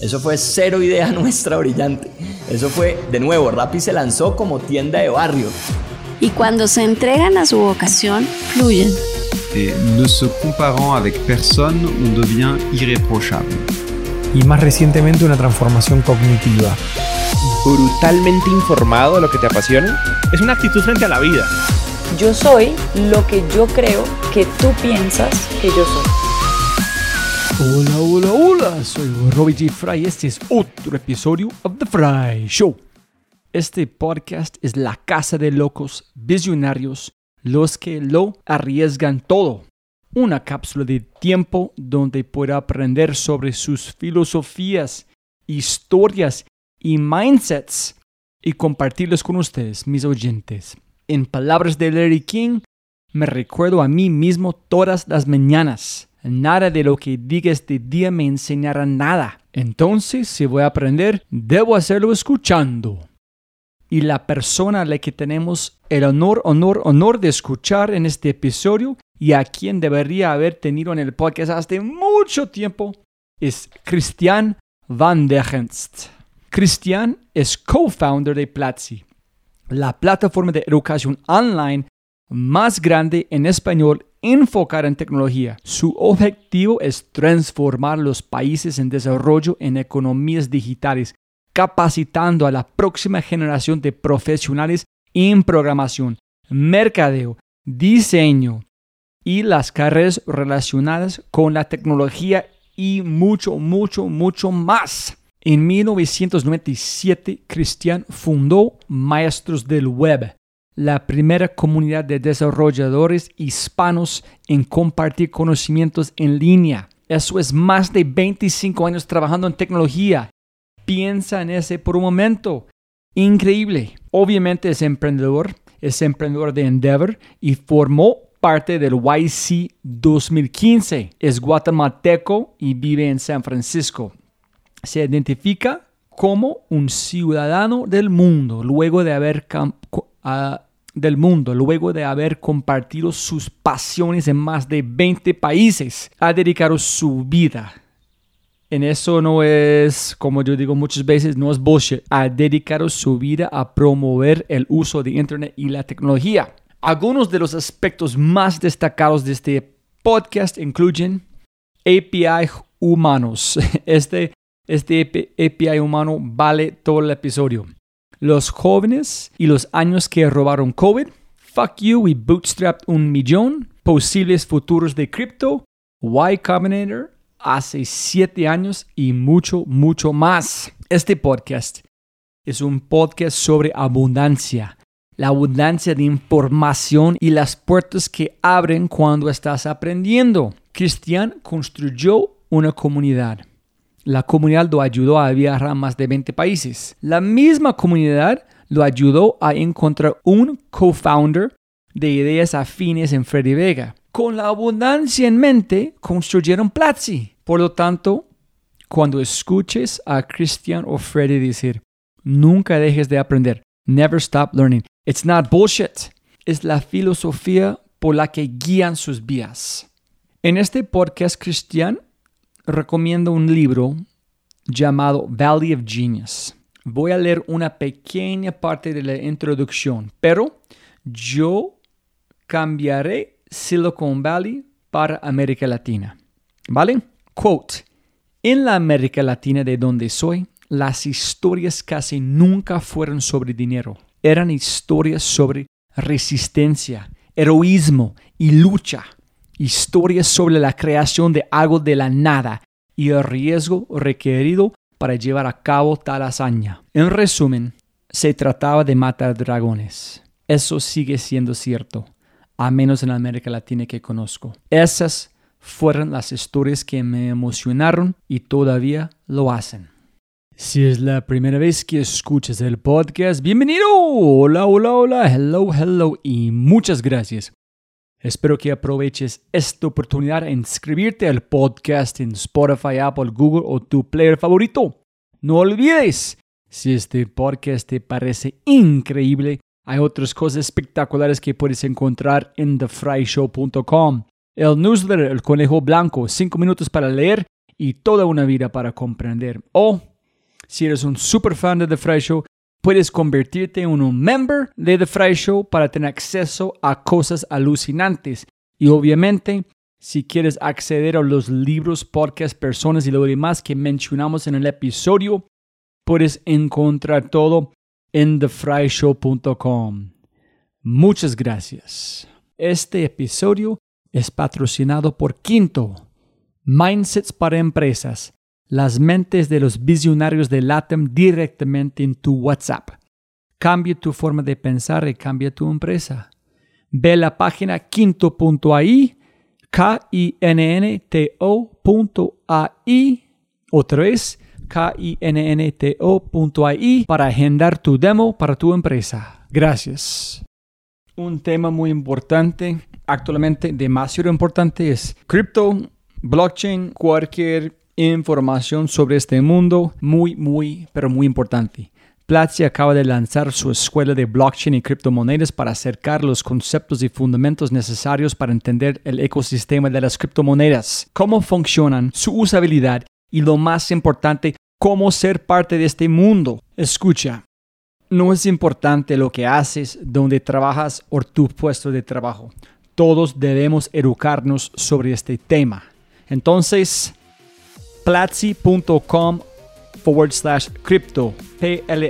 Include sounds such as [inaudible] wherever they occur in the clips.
Eso fue cero idea [laughs] nuestra brillante. Eso fue, de nuevo, Rappi se lanzó como tienda de barrio. Y cuando se entregan a su vocación, fluyen. Et ne se comparant avec personne, on devient irréprochable. Y más recientemente una transformación cognitiva. brutalmente informado de lo que te apasiona. Es una actitud frente a la vida. Yo soy lo que yo creo que tú piensas que yo soy. Hola, hola, hola, soy Robbie G. Fry. Este es otro episodio of The Fry Show. Este podcast es la casa de locos visionarios, los que lo arriesgan todo. Una cápsula de tiempo donde pueda aprender sobre sus filosofías, historias y mindsets y compartirlos con ustedes, mis oyentes. En palabras de Larry King, me recuerdo a mí mismo todas las mañanas. Nada de lo que diga este día me enseñará nada. Entonces, si voy a aprender, debo hacerlo escuchando. Y la persona a la que tenemos el honor, honor, honor de escuchar en este episodio y a quien debería haber tenido en el podcast hace mucho tiempo es Christian Van der Genst. Christian es co-founder de Platzi, la plataforma de educación online más grande en español enfocada en tecnología. Su objetivo es transformar los países en desarrollo en economías digitales, capacitando a la próxima generación de profesionales en programación, mercadeo, diseño y las carreras relacionadas con la tecnología y mucho, mucho, mucho más. En 1997, Christian fundó Maestros del Web, la primera comunidad de desarrolladores hispanos en compartir conocimientos en línea. Eso es más de 25 años trabajando en tecnología. Piensa en ese por un momento. Increíble. Obviamente es emprendedor, es emprendedor de Endeavor y formó parte del YC 2015. Es guatemalteco y vive en San Francisco se identifica como un ciudadano del mundo luego de haber del mundo luego de haber compartido sus pasiones en más de 20 países ha dedicado su vida en eso no es, como yo digo muchas veces, no es bullshit. Ha dedicado su vida a promover el uso de Internet y la tecnología. Algunos de los aspectos más destacados de este podcast incluyen API humanos. [laughs] Este este API humano vale todo el episodio. Los jóvenes y los años que robaron COVID. Fuck you, we bootstrapped un millón. Posibles futuros de cripto. Y Combinator hace siete años y mucho, mucho más. Este podcast es un podcast sobre abundancia. La abundancia de información y las puertas que abren cuando estás aprendiendo. Cristian construyó una comunidad la comunidad lo ayudó a viajar a más de 20 países. La misma comunidad lo ayudó a encontrar un co-founder de ideas afines en Freddy Vega. Con la abundancia en mente, construyeron Platzi. Por lo tanto, cuando escuches a Christian o Freddy decir, nunca dejes de aprender, never stop learning, it's not bullshit, es la filosofía por la que guían sus vías. En este podcast, Christian recomiendo un libro llamado Valley of Genius. Voy a leer una pequeña parte de la introducción, pero yo cambiaré Silicon Valley para América Latina. ¿Vale? Quote. En la América Latina de donde soy, las historias casi nunca fueron sobre dinero. Eran historias sobre resistencia, heroísmo y lucha historias sobre la creación de algo de la nada y el riesgo requerido para llevar a cabo tal hazaña. En resumen, se trataba de matar dragones. Eso sigue siendo cierto, a menos en América Latina que conozco. Esas fueron las historias que me emocionaron y todavía lo hacen. Si es la primera vez que escuchas el podcast, bienvenido. Hola, hola, hola, hello, hello y muchas gracias Espero que aproveches esta oportunidad de inscribirte al podcast en Spotify, Apple, Google o tu player favorito. No olvides, si este podcast te parece increíble, hay otras cosas espectaculares que puedes encontrar en thefryshow.com. El newsletter El Conejo Blanco, 5 minutos para leer y toda una vida para comprender. O, si eres un super fan de The Fry Show, puedes convertirte en un member de The Fry Show para tener acceso a cosas alucinantes. Y obviamente, si quieres acceder a los libros, podcasts, personas y lo demás que mencionamos en el episodio, puedes encontrar todo en thefryshow.com. Muchas gracias. Este episodio es patrocinado por Quinto, Mindsets para Empresas, las mentes de los visionarios de LATAM directamente en tu WhatsApp. Cambia tu forma de pensar y cambia tu empresa. Ve la página quinto.ai, K-I-N-N-T-O.ai, otra vez, K-I-N-N-T-O.ai, para agendar tu demo para tu empresa. Gracias. Un tema muy importante, actualmente demasiado importante, es cripto, blockchain, cualquier información sobre este mundo, muy, muy, pero muy importante. Platzi acaba de lanzar su escuela de blockchain y criptomonedas para acercar los conceptos y fundamentos necesarios para entender el ecosistema de las criptomonedas, cómo funcionan, su usabilidad y lo más importante, cómo ser parte de este mundo. Escucha, no es importante lo que haces, donde trabajas o tu puesto de trabajo. Todos debemos educarnos sobre este tema. Entonces, platzi.com forward slash crypto, P-L-A-T-Z-I.com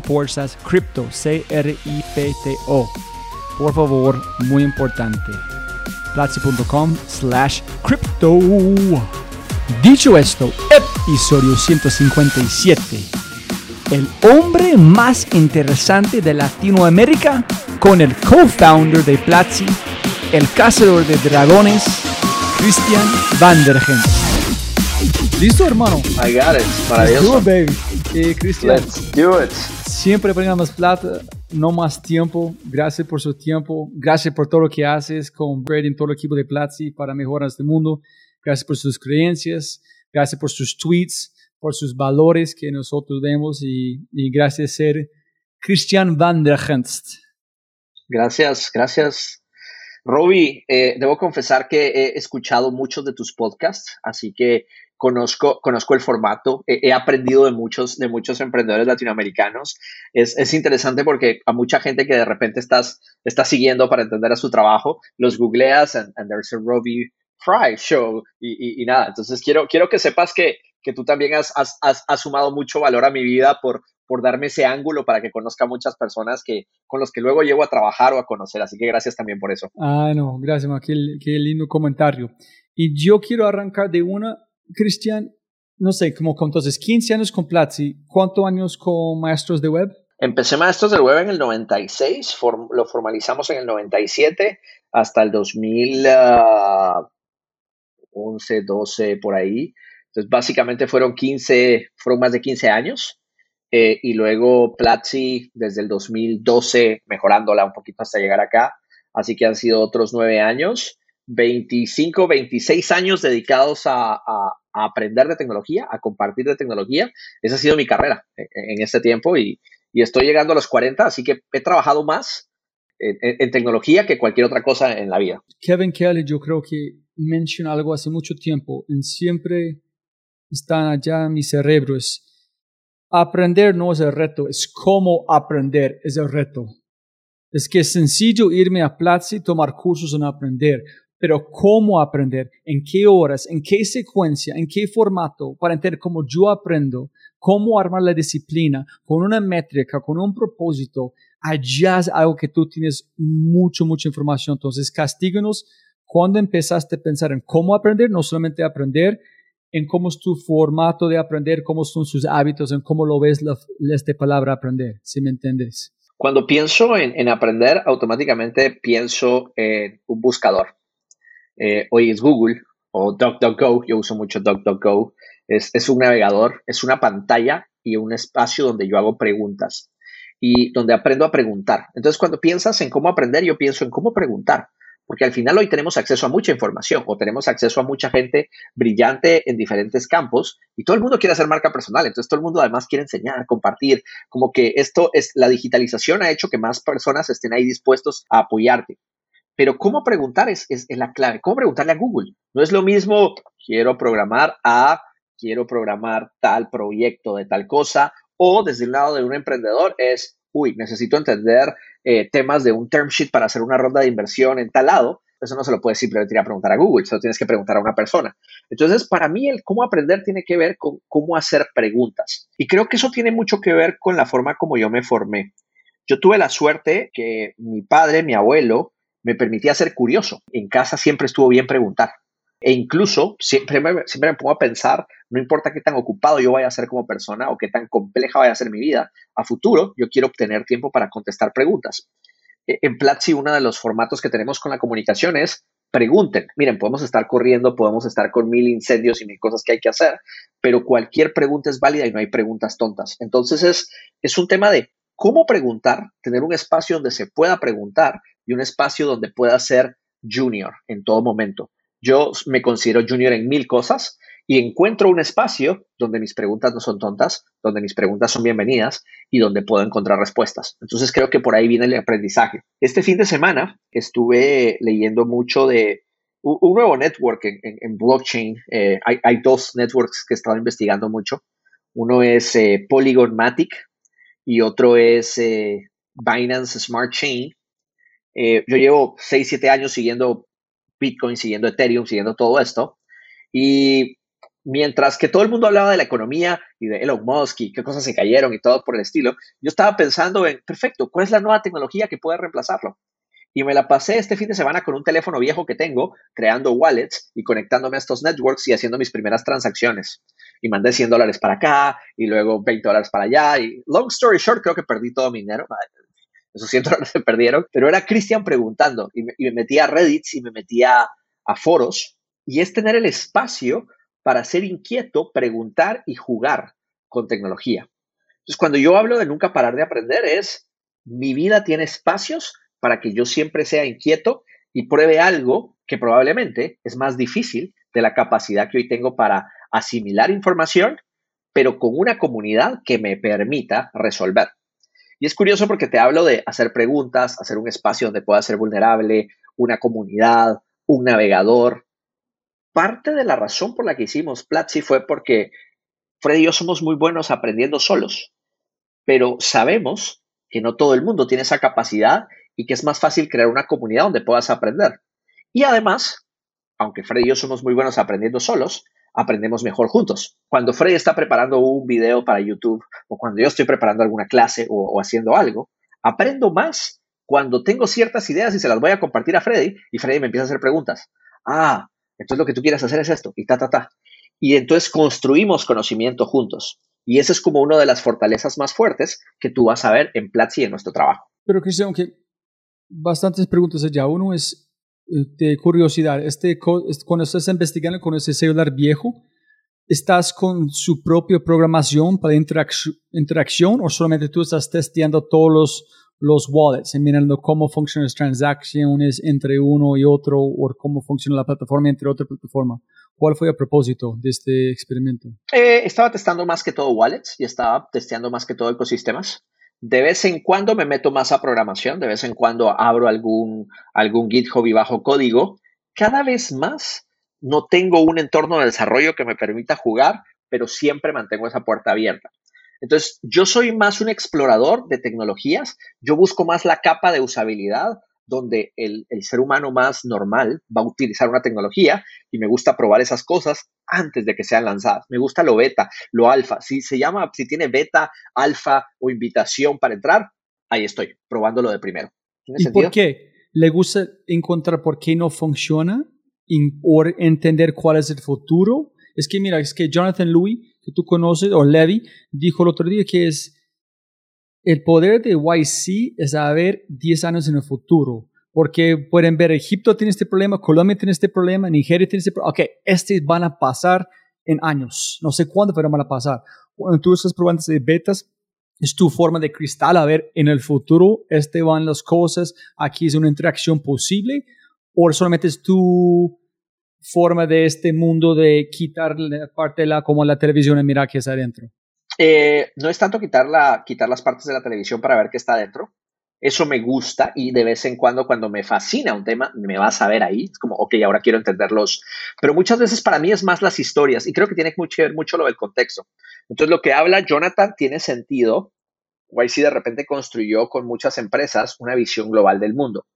forward slash crypto, C-R-I-P-T-O. Por favor, muy importante. Platzi.com slash crypto. Dicho esto, episodio 157. El hombre más interesante de Latinoamérica con el co-founder de Platzi, el cazador de dragones, Christian Vandergens. ¿Listo, hermano? I got it. Let's Maravilloso. do it, baby. Eh, Cristian, Let's do it. siempre pongan más plata, no más tiempo. Gracias por su tiempo. Gracias por todo lo que haces con Brady y todo el equipo de Platzi para mejorar este mundo. Gracias por sus creencias. Gracias por sus tweets, por sus valores que nosotros vemos y, y gracias a ser Christian Van der Genst. Gracias, gracias. Roby, eh, debo confesar que he escuchado muchos de tus podcasts, así que conozco, conozco el formato, he, aprendido de muchos, de muchos emprendedores latinoamericanos. Es, es interesante porque a mucha gente que de repente estás, estás siguiendo para entender a su trabajo, los googleas and, there's a Roby Fry show y, y- nada. Entonces quiero, quiero que sepas que, que tú también has, has, has, has sumado mucho valor a mi vida por, por darme ese ángulo para que conozca a muchas personas que, con los que luego llego a trabajar o a conocer. Así que gracias también por eso. Ah, no, gracias, ma, qué, qué lindo comentario. Y yo quiero arrancar de una, Cristian, no sé, como con entonces 15 años con Platzi, ¿cuántos años con Maestros de Web? Empecé Maestros del Web en el 96, form- lo formalizamos en el 97 hasta el 2011, 12, por ahí. Entonces, básicamente fueron 15, fueron más de 15 años. Eh, y luego Platzi desde el 2012, mejorándola un poquito hasta llegar acá. Así que han sido otros nueve años, 25, 26 años dedicados a, a- a aprender de tecnología, a compartir de tecnología. Esa ha sido mi carrera en, en este tiempo y, y estoy llegando a los 40, así que he trabajado más en, en- en tecnología que cualquier otra cosa en la vida. Kevin Kelly, yo creo que menciona algo hace mucho tiempo, en siempre está allá en mi cerebro, es aprender no es el reto, es cómo aprender es el reto. Es que es sencillo irme a Platzi y tomar cursos en aprender, pero cómo aprender, en qué horas, en qué secuencia, en qué formato, para entender cómo yo aprendo, cómo armar la disciplina, con una métrica, con un propósito, allá es algo que tú tienes mucho, mucha información. Entonces, castíganos cuando empezaste a pensar en cómo aprender, no solamente aprender, en cómo es tu formato de aprender, cómo son sus hábitos, en cómo lo ves la, esta palabra aprender, si me entiendes. Cuando pienso en, en aprender, automáticamente pienso en un buscador. Eh, hoy es Google o DuckDuckGo, yo uso mucho DuckDuckGo. Es, es un navegador, es una pantalla y un espacio donde yo hago preguntas y donde aprendo a preguntar. Entonces, cuando piensas en cómo aprender, yo pienso en cómo preguntar, porque al final hoy tenemos acceso a mucha información o tenemos acceso a mucha gente brillante en diferentes campos y todo el mundo quiere hacer marca personal. Entonces, todo el mundo además quiere enseñar, compartir, como que esto es la digitalización ha hecho que más personas estén ahí dispuestos a apoyarte. Pero cómo preguntar es, es, la clave. ¿Cómo preguntarle a Google? No es lo mismo, quiero programar a, quiero programar tal proyecto de tal cosa, o desde el lado de un emprendedor es, uy, necesito entender eh, temas de un term sheet para hacer una ronda de inversión en tal lado. Eso no se lo puedes simplemente ir a preguntar a Google, se lo tienes que preguntar a una persona. Entonces, para mí, el cómo aprender tiene que ver con cómo hacer preguntas. Y creo que eso tiene mucho que ver con la forma como yo me formé. Yo tuve la suerte que mi padre, mi abuelo, me permitía ser curioso. En casa siempre estuvo bien preguntar. E incluso siempre me, siempre me pongo a pensar, no importa qué tan ocupado yo vaya a ser como persona o qué tan compleja vaya a ser mi vida, a futuro yo quiero obtener tiempo para contestar preguntas. E, en Platzi, uno de los formatos que tenemos con la comunicación es pregunten. Miren, podemos estar corriendo, podemos estar con mil incendios y mil cosas que hay que hacer, pero cualquier pregunta es válida y no hay preguntas tontas. Entonces es, es un tema de cómo preguntar, tener un espacio donde se pueda preguntar y un espacio donde pueda ser junior en todo momento. Yo me considero junior en mil cosas y encuentro un espacio donde mis preguntas no son tontas, donde mis preguntas son bienvenidas y donde puedo encontrar respuestas. Entonces creo que por ahí viene el aprendizaje. Este fin de semana estuve leyendo mucho de un nuevo network en, blockchain. Eh, hay, dos networks que he estado investigando mucho. Uno es eh, Polygon Matic y otro es eh, Binance Smart Chain. Eh, yo llevo 6, 7 años siguiendo Bitcoin, siguiendo Ethereum, siguiendo todo esto. Y mientras que todo el mundo hablaba de la economía y de Elon Musk y qué cosas se cayeron y todo por el estilo, yo estaba pensando en, perfecto, ¿cuál es la nueva tecnología que puede reemplazarlo? Y me la pasé este fin de semana con un teléfono viejo que tengo, creando wallets y conectándome a estos networks y haciendo mis primeras transacciones. Y mandé 100 dólares para acá y luego 20 dólares para allá. Y long story short, creo que perdí todo mi dinero esos 100 dólares [laughs] se perdieron, pero era Cristian preguntando y me, metía a Reddit y me metía a foros y es tener el espacio para ser inquieto, preguntar y jugar con tecnología. Entonces, cuando yo hablo de nunca parar de aprender, es mi vida tiene espacios para que yo siempre sea inquieto y pruebe algo que probablemente es más difícil de la capacidad que hoy tengo para asimilar información, pero con una comunidad que me permita resolver. Y es curioso porque te hablo de hacer preguntas, hacer un espacio donde pueda ser vulnerable, una comunidad, un navegador. Parte de la razón por la que hicimos Platzi fue porque Fred y yo somos muy buenos aprendiendo solos, pero sabemos que no todo el mundo tiene esa capacidad y que es más fácil crear una comunidad donde puedas aprender. Y además, aunque Fred y yo somos muy buenos aprendiendo solos, aprendemos mejor juntos. Cuando Freddy está preparando un video para YouTube o cuando yo estoy preparando alguna clase o, haciendo algo, aprendo más cuando tengo ciertas ideas y se las voy a compartir a Freddy y Freddy me empieza a hacer preguntas. Ah, entonces lo que tú quieres hacer es esto y ta, ta, ta. Y entonces construimos conocimiento juntos. Y esa es como una de las fortalezas más fuertes que tú vas a ver en Platzi en nuestro trabajo. Pero Cristian, aunque bastantes preguntas allá. Uno es, de curiosidad, este, cuando estás investigando con ese celular viejo, ¿estás con su propia programación para interacción o solamente tú estás testeando todos los, los wallets y mirando cómo funcionan las transacciones entre uno y otro o cómo funciona la plataforma entre otra plataforma? ¿Cuál fue el propósito de este experimento? Eh, estaba testando más que todo wallets y estaba testeando más que todo ecosistemas. De vez en cuando me meto más a programación, de vez en cuando abro algún, algún GitHub y bajo código. Cada vez más no tengo un entorno de desarrollo que me permita jugar, pero siempre mantengo esa puerta abierta. Entonces, yo soy más un explorador de tecnologías, yo busco más la capa de usabilidad, donde el, ser humano más normal va a utilizar una tecnología y me gusta probar esas cosas antes de que sean lanzadas. Me gusta lo beta, lo alfa. Si se llama, si tiene beta, alfa o invitación para entrar, ahí estoy, probándolo de primero. ¿Y por qué? ¿Le gusta encontrar por qué no funciona o entender cuál es el futuro? Es que mira, es que Jonathan Louis, que tú conoces, o Levy, dijo el otro día que es el poder de YC es saber 10 años en el futuro. Porque pueden ver, Egipto tiene este problema, Colombia tiene este problema, Nigeria tiene este problema. Ok, estos van a pasar en años. No sé cuándo, pero van a pasar. Cuando tú estás probando de betas, es tu forma de cristal a ver en el futuro, este van las cosas, aquí es una interacción posible, o solamente es tu forma de este mundo de quitar parte de la, como la televisión y mirar qué es adentro. Eh, no es tanto quitar, quitar las partes de la televisión para ver qué está dentro. Eso me gusta y de vez en cuando cuando me fascina un tema, me vas a ver ahí. Es como, ok, ahora quiero entenderlos. Pero muchas veces para mí es más las historias y creo que tiene mucho que ver mucho lo del contexto. Entonces lo que habla Jonathan tiene sentido. YC de repente construyó con muchas empresas una visión global del mundo.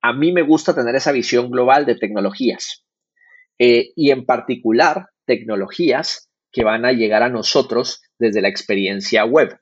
A mí me gusta tener esa visión global de tecnologías eh, y en particular tecnologías que van a llegar a nosotros desde la experiencia web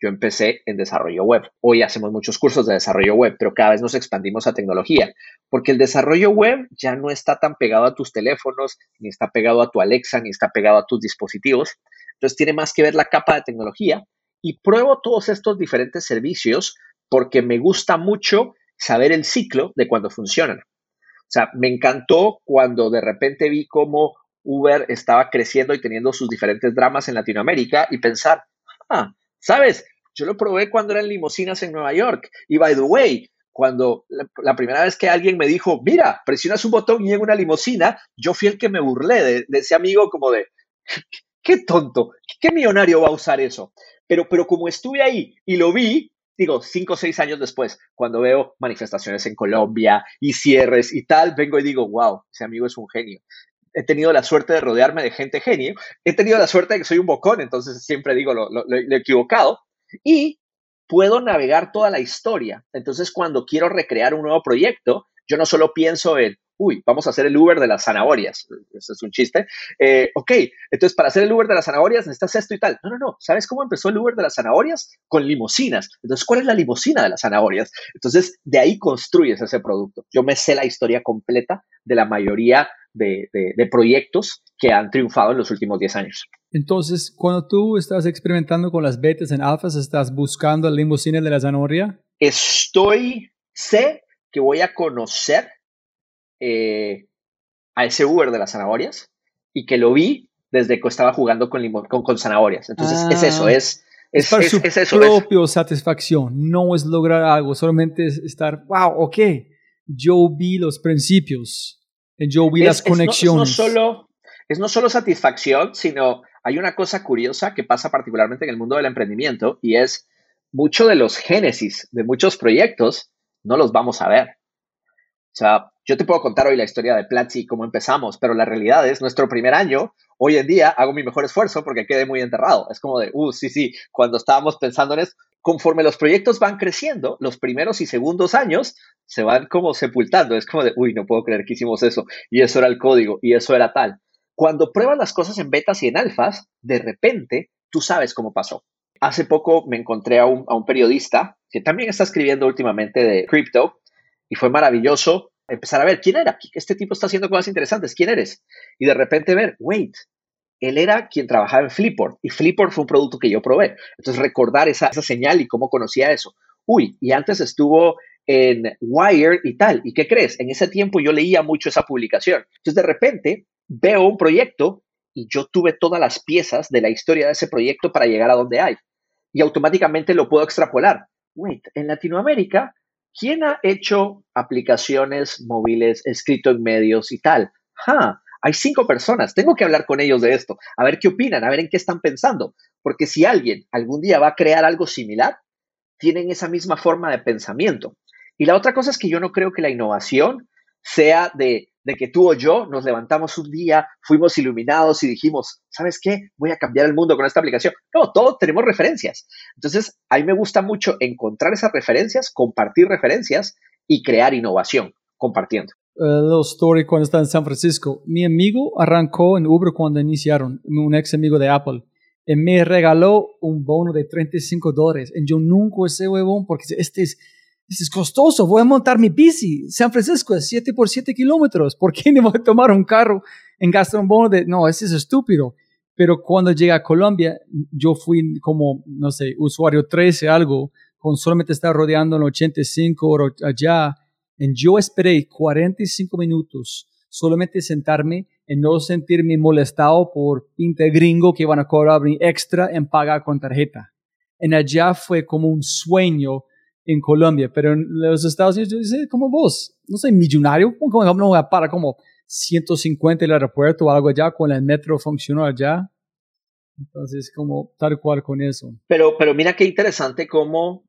yo empecé en desarrollo web. Hoy hacemos muchos cursos de desarrollo web, pero cada vez nos expandimos a tecnología, porque el desarrollo web ya no está tan pegado a tus teléfonos, ni está pegado a tu Alexa, ni está pegado a tus dispositivos. Entonces tiene más que ver la capa de tecnología y pruebo todos estos diferentes servicios porque me gusta mucho saber el ciclo de cuando funcionan. O sea, me encantó cuando de repente vi cómo Uber estaba creciendo y teniendo sus diferentes dramas en Latinoamérica y pensar, ah, ¿Sabes? Yo lo probé cuando eran limusinas en Nueva York. Y by the way, cuando la, primera vez que alguien me dijo, mira, presionas un botón y llega una limusina, yo fui el que me burlé de, ese amigo como de, qué tonto, qué millonario va a usar eso. Pero, pero como estuve ahí y lo vi, digo, cinco o seis años después, cuando veo manifestaciones en Colombia y cierres y tal, vengo y digo, wow, ese amigo es un genio he tenido la suerte de rodearme de gente genio, he tenido la suerte de que soy un bocón, entonces siempre digo lo, he equivocado, y puedo navegar toda la historia. Entonces, cuando quiero recrear un nuevo proyecto, yo no solo pienso en, uy, vamos a hacer el Uber de las zanahorias. Eso es un chiste. Eh, ok, entonces para hacer el Uber de las zanahorias necesitas esto y tal. No, no, no. ¿Sabes cómo empezó el Uber de las zanahorias? Con limusinas. Entonces, ¿cuál es la limusina de las zanahorias? Entonces, de ahí construyes ese producto. Yo me sé la historia completa de la mayoría de, proyectos que han triunfado en los últimos 10 años. Entonces, cuando tú estás experimentando con las betas en alfas, ¿estás buscando la limusina de la zanahoria? Estoy, sé que voy a conocer eh, a ese Uber de las zanahorias y que lo vi desde que estaba jugando con, con, zanahorias. Entonces, es eso, ah. es... Es, para su propia satisfacción, no es lograr algo, solamente es estar, wow, ok, yo vi los principios, yo vi las conexiones. Es no, solo, es no solo satisfacción, sino hay una cosa curiosa que pasa particularmente en el mundo del emprendimiento y es mucho de los génesis de muchos proyectos no los vamos a ver. O sea, yo te puedo contar hoy la historia de Platzi, cómo empezamos, pero la realidad es nuestro primer año. Hoy en día hago mi mejor esfuerzo porque quedé muy enterrado. Es como de, uh, sí, sí, cuando estábamos pensando en eso, conforme los proyectos van creciendo, los primeros y segundos años se van como sepultando. Es como de, uy, no puedo creer que hicimos eso. Y eso era el código, y eso era tal. Cuando pruebas las cosas en betas y en alfas, de repente tú sabes cómo pasó. Hace poco me encontré a un, a un periodista que también está escribiendo últimamente de crypto y fue maravilloso empezar a ver quién era. Este tipo está haciendo cosas interesantes. ¿Quién eres? Y de repente ver, wait, él era quien trabajaba en Flipboard y Flipboard fue un producto que yo probé. Entonces recordar esa, esa señal y cómo conocía eso. Uy, y antes estuvo en Wire y tal. ¿Y qué crees? En ese tiempo yo leía mucho esa publicación. Entonces de repente veo un proyecto y yo tuve todas las piezas de la historia de ese proyecto para llegar a donde hay. Y automáticamente lo puedo extrapolar. Wait, en Latinoamérica, ¿quién ha hecho aplicaciones móviles, escrito en medios y tal? ¡Ja! hay cinco personas, tengo que hablar con ellos de esto, a ver qué opinan, a ver en qué están pensando, porque si alguien algún día va a crear algo similar, tienen esa misma forma de pensamiento. Y la otra cosa es que yo no creo que la innovación sea de, de que tú o yo nos levantamos un día, fuimos iluminados y dijimos, ¿sabes qué? Voy a cambiar el mundo con esta aplicación. No, todos tenemos referencias. Entonces, a mí me gusta mucho encontrar esas referencias, compartir referencias y crear innovación compartiendo. Uh, story cuando estaba en San Francisco. Mi amigo arrancó en Uber cuando iniciaron, un ex amigo de Apple, y me regaló un bono de 35 dólares. Y yo nunca ese huevón porque este es, es costoso. Voy a montar mi bici. San Francisco es 7 por 7 kilómetros. ¿Por qué no voy a tomar un carro en gastar un bono de.? No, ese es estúpido. Pero cuando llegué a Colombia, yo fui como, no sé, usuario 13, algo, con solamente estar rodeando en 85 o allá y yo esperé 45 minutos solamente sentarme y no sentirme molestado por pinta gringo que van a cobrar extra en pagar con tarjeta. En allá fue como un sueño en Colombia, pero en los Estados Unidos yo dice, como vos, no soy millonario, como no voy a pagar como 150 el aeropuerto o algo allá, con el metro funcionó allá. Entonces, como tal cual con eso. Pero, pero mira qué interesante cómo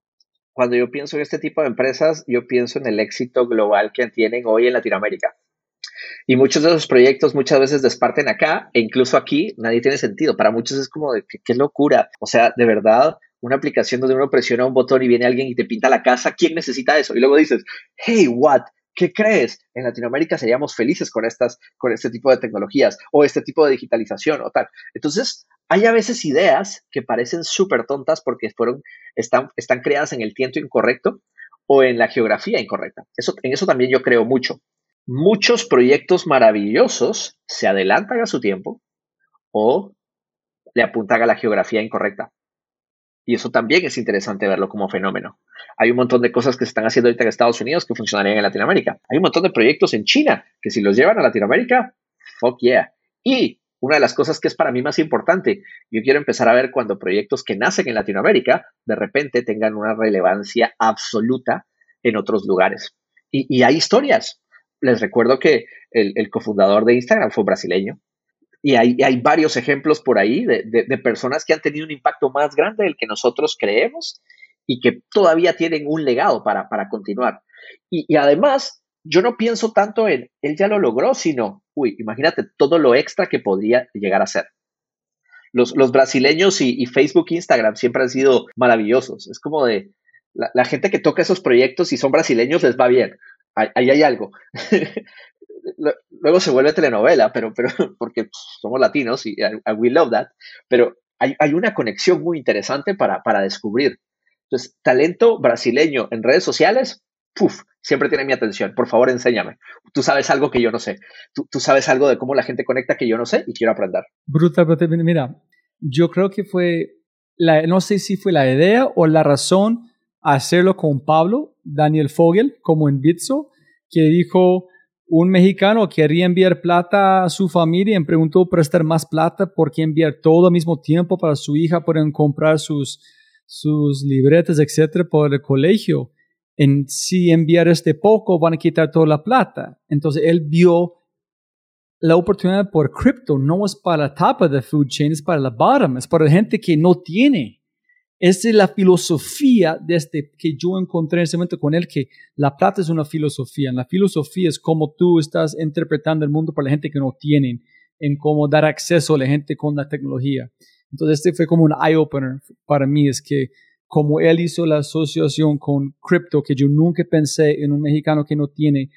cuando yo pienso en este tipo de empresas, yo pienso en el éxito global que tienen hoy en Latinoamérica. Y muchos de esos proyectos muchas veces desparten acá e incluso aquí nadie tiene sentido. Para muchos es como de qué, locura. O sea, de verdad, una aplicación donde uno presiona un botón y viene alguien y te pinta la casa, ¿quién necesita eso? Y luego dices, hey, what? ¿Qué crees? En Latinoamérica seríamos felices con estas, con este tipo de tecnologías o este tipo de digitalización o tal. Entonces, hay a veces ideas que parecen súper tontas porque fueron, están, están creadas en el tiempo incorrecto o en la geografía incorrecta. Eso, en eso también yo creo mucho. Muchos proyectos maravillosos se adelantan a su tiempo o le apuntan a la geografía incorrecta. Y eso también es interesante verlo como fenómeno. Hay un montón de cosas que se están haciendo ahorita en Estados Unidos que funcionarían en Latinoamérica. Hay un montón de proyectos en China que si los llevan a Latinoamérica, fuck yeah. Y una de las cosas que es para mí más importante, yo quiero empezar a ver cuando proyectos que nacen en Latinoamérica de repente tengan una relevancia absoluta en otros lugares. Y, hay historias. Les recuerdo que el, cofundador de Instagram fue brasileño y hay, hay varios ejemplos por ahí de, de, personas que han tenido un impacto más grande del que nosotros creemos y que todavía tienen un legado para, para continuar. Y, y, además, yo no pienso tanto en él ya lo logró, sino, uy, imagínate todo lo extra que podría llegar a ser. Los, los brasileños y, y, Facebook e Instagram siempre han sido maravillosos. Es como de la, la, gente que toca esos proyectos y son brasileños les va bien. Ahí, ahí hay algo. [laughs] luego se vuelve telenovela, pero, pero [laughs] porque somos latinos y we love that, pero hay, hay una conexión muy interesante para, para, descubrir. Entonces, talento brasileño en redes sociales, puf, siempre tiene mi atención. Por favor, enséñame. Tú sabes algo que yo no sé. Tú, tú sabes algo de cómo la gente conecta que yo no sé y quiero aprender. Brutal, mira, yo creo que fue, la, no sé si fue la idea o la razón hacerlo con Pablo, Daniel Fogel, como en Bitso, que dijo, un mexicano quería enviar plata a su familia y preguntó prestar más plata porque enviar todo al mismo tiempo para su hija pueden comprar sus, sus libretas, etcétera, por el colegio. En si enviar este poco van a quitar toda la plata. Entonces él vio la oportunidad por cripto no es para la tapa de food chain, es para la bottom, es para gente que no tiene. Esa es la filosofía desde que yo encontré en ese momento con él, que la plata es una filosofía. La filosofía es cómo tú estás interpretando el mundo para la gente que no tienen, en cómo dar acceso a la gente con la tecnología. Entonces, este fue como un eye-opener para mí, es que como él hizo la asociación con cripto, que yo nunca pensé en un mexicano que no tiene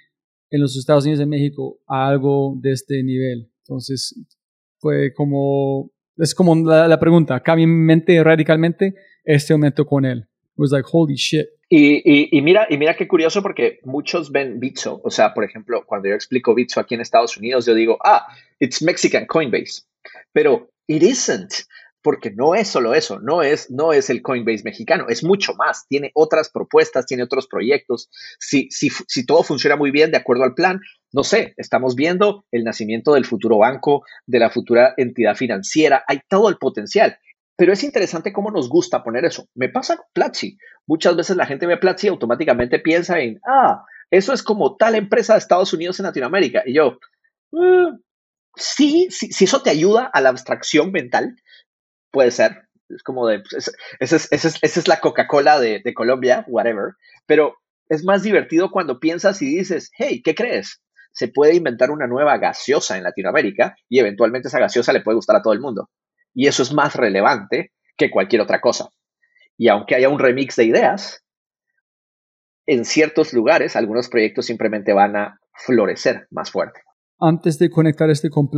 en los Estados Unidos de México algo de este nivel. Entonces, fue como, es como la, pregunta, cambia mi mente radicalmente este momento con él. Was like, holy shit. Y, y, y, mira, y mira qué curioso porque muchos ven Bitso, o sea, por ejemplo, cuando yo explico Bitso aquí en Estados Unidos, yo digo, ah, it's Mexican Coinbase, pero it isn't, porque no es solo eso, no es, no es el Coinbase mexicano, es mucho más, tiene otras propuestas, tiene otros proyectos, si, si, si todo funciona muy bien de acuerdo al plan, no sé, estamos viendo el nacimiento del futuro banco, de la futura entidad financiera, hay todo el potencial pero es interesante cómo nos gusta poner eso. Me pasa con Platzi. Muchas veces la gente ve Platzi y automáticamente piensa en, ah, eso es como tal empresa de Estados Unidos en Latinoamérica. Y yo, mm, sí, si eso te ayuda a la abstracción mental, puede ser. Es como de, pues, esa es, es, la Coca-Cola de, Colombia, whatever. Pero es más divertido cuando piensas y dices, hey, ¿qué crees? Se puede inventar una nueva gaseosa en Latinoamérica y eventualmente esa gaseosa le puede gustar a todo el mundo y eso es más relevante que cualquier otra cosa. Y aunque haya un remix de ideas, en ciertos lugares algunos proyectos simplemente van a florecer más fuerte. Antes de conectar este con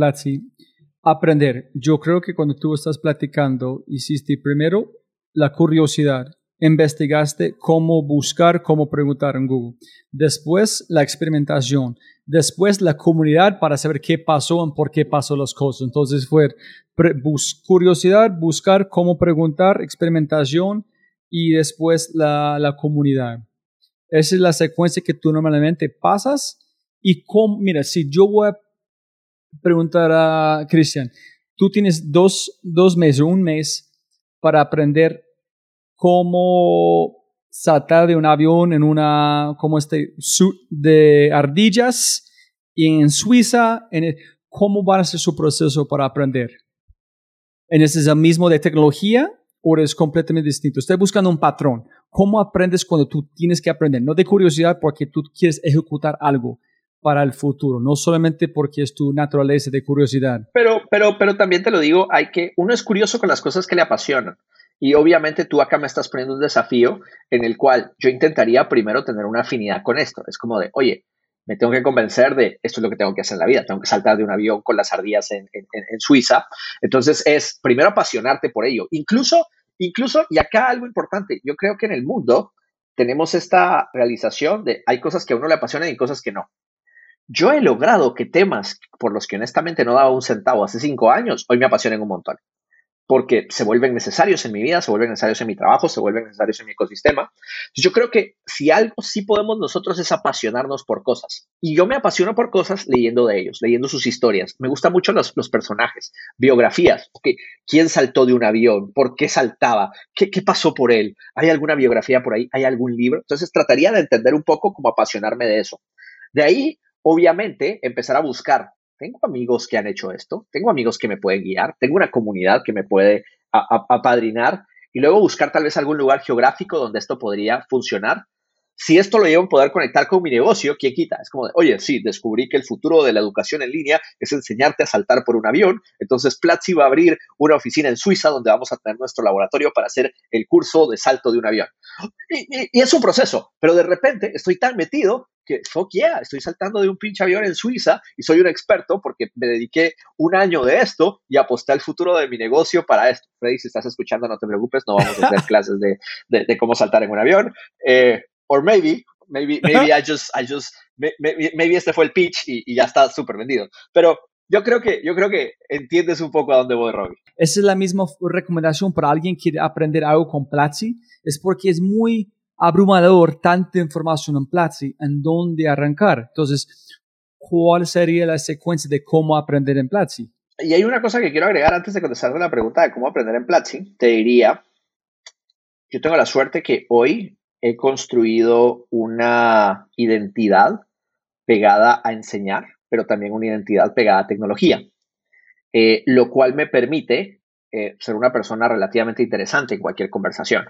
aprender. Yo creo que cuando tú estás platicando, hiciste primero la curiosidad, investigaste cómo buscar, cómo preguntar en Google. Después la experimentación. Después la comunidad para saber qué pasó y por qué pasó las cosas. Entonces fue curiosidad, buscar cómo preguntar, experimentación y después la, la, comunidad. Esa es la secuencia que tú normalmente pasas. Y cómo, mira, si yo voy a preguntar a Cristian, tú tienes dos, dos meses, un mes para aprender cómo saltar de un avión en una, como este, de ardillas y en Suiza, en ¿cómo va a ser su proceso para aprender? ¿En ese es el mismo de tecnología o es completamente distinto? Estoy buscando un patrón. ¿Cómo aprendes cuando tú tienes que aprender? No de curiosidad porque tú quieres ejecutar algo para el futuro, no solamente porque es tu naturaleza de curiosidad. Pero, pero, pero también te lo digo, hay que, uno es curioso con las cosas que le apasionan. Y obviamente tú acá me estás poniendo un desafío en el cual yo intentaría primero tener una afinidad con esto. Es como de, oye, me tengo que convencer de esto es lo que tengo que hacer en la vida, tengo que saltar de un avión con las ardillas en, Suiza. Entonces es primero apasionarte por ello. Incluso, incluso, y acá algo importante, yo creo que en el mundo tenemos esta realización de hay cosas que a uno le apasionan y cosas que no. Yo he logrado que temas por los que honestamente no daba un centavo hace cinco años, hoy me apasionen un montón porque se vuelven necesarios en mi vida, se vuelven necesarios en mi trabajo, se vuelven necesarios en mi ecosistema. Yo creo que si algo sí podemos nosotros es apasionarnos por cosas. Y yo me apasiono por cosas leyendo de ellos, leyendo sus historias. Me gustan mucho los, personajes, biografías. Okay. ¿Quién saltó de un avión? ¿Por qué saltaba? ¿Qué, ¿Qué pasó por él? ¿Hay alguna biografía por ahí? ¿Hay algún libro? Entonces trataría de entender un poco cómo apasionarme de eso. De ahí, obviamente, empezar a buscar tengo amigos que han hecho esto, tengo amigos que me pueden guiar, tengo una comunidad que me puede apadrinar y luego buscar tal vez algún lugar geográfico donde esto podría funcionar. Si esto lo llevo a poder conectar con mi negocio, ¿quién quita? Es como, oye, sí, descubrí que el futuro de la educación en línea es enseñarte a saltar por un avión. Entonces, Platzi va a abrir una oficina en Suiza donde vamos a tener nuestro laboratorio para hacer el curso de salto de un avión. y es un proceso, pero de repente estoy tan metido que fuck yeah, estoy saltando de un pinche avión en Suiza y soy un experto porque me dediqué un año de esto y aposté al futuro de mi negocio para esto. Freddy, si estás escuchando, no te preocupes, no vamos a hacer [laughs] clases de, de, cómo saltar en un avión. Eh, or maybe, maybe, maybe I just, I just, maybe, este fue el pitch y, ya está súper vendido. Pero yo creo que, yo creo que entiendes un poco a dónde voy, Robbie. Esa es la misma recomendación para alguien que quiere aprender algo con Platzi, es porque es muy abrumador tanta información en Platzi, en dónde arrancar. Entonces, ¿cuál sería la secuencia de cómo aprender en Platzi? Y hay una cosa que quiero agregar antes de contestar la pregunta de cómo aprender en Platzi. Te diría, yo tengo la suerte que hoy he construido una identidad pegada a enseñar, pero también una identidad pegada a tecnología, eh, lo cual me permite eh, ser una persona relativamente interesante en cualquier conversación.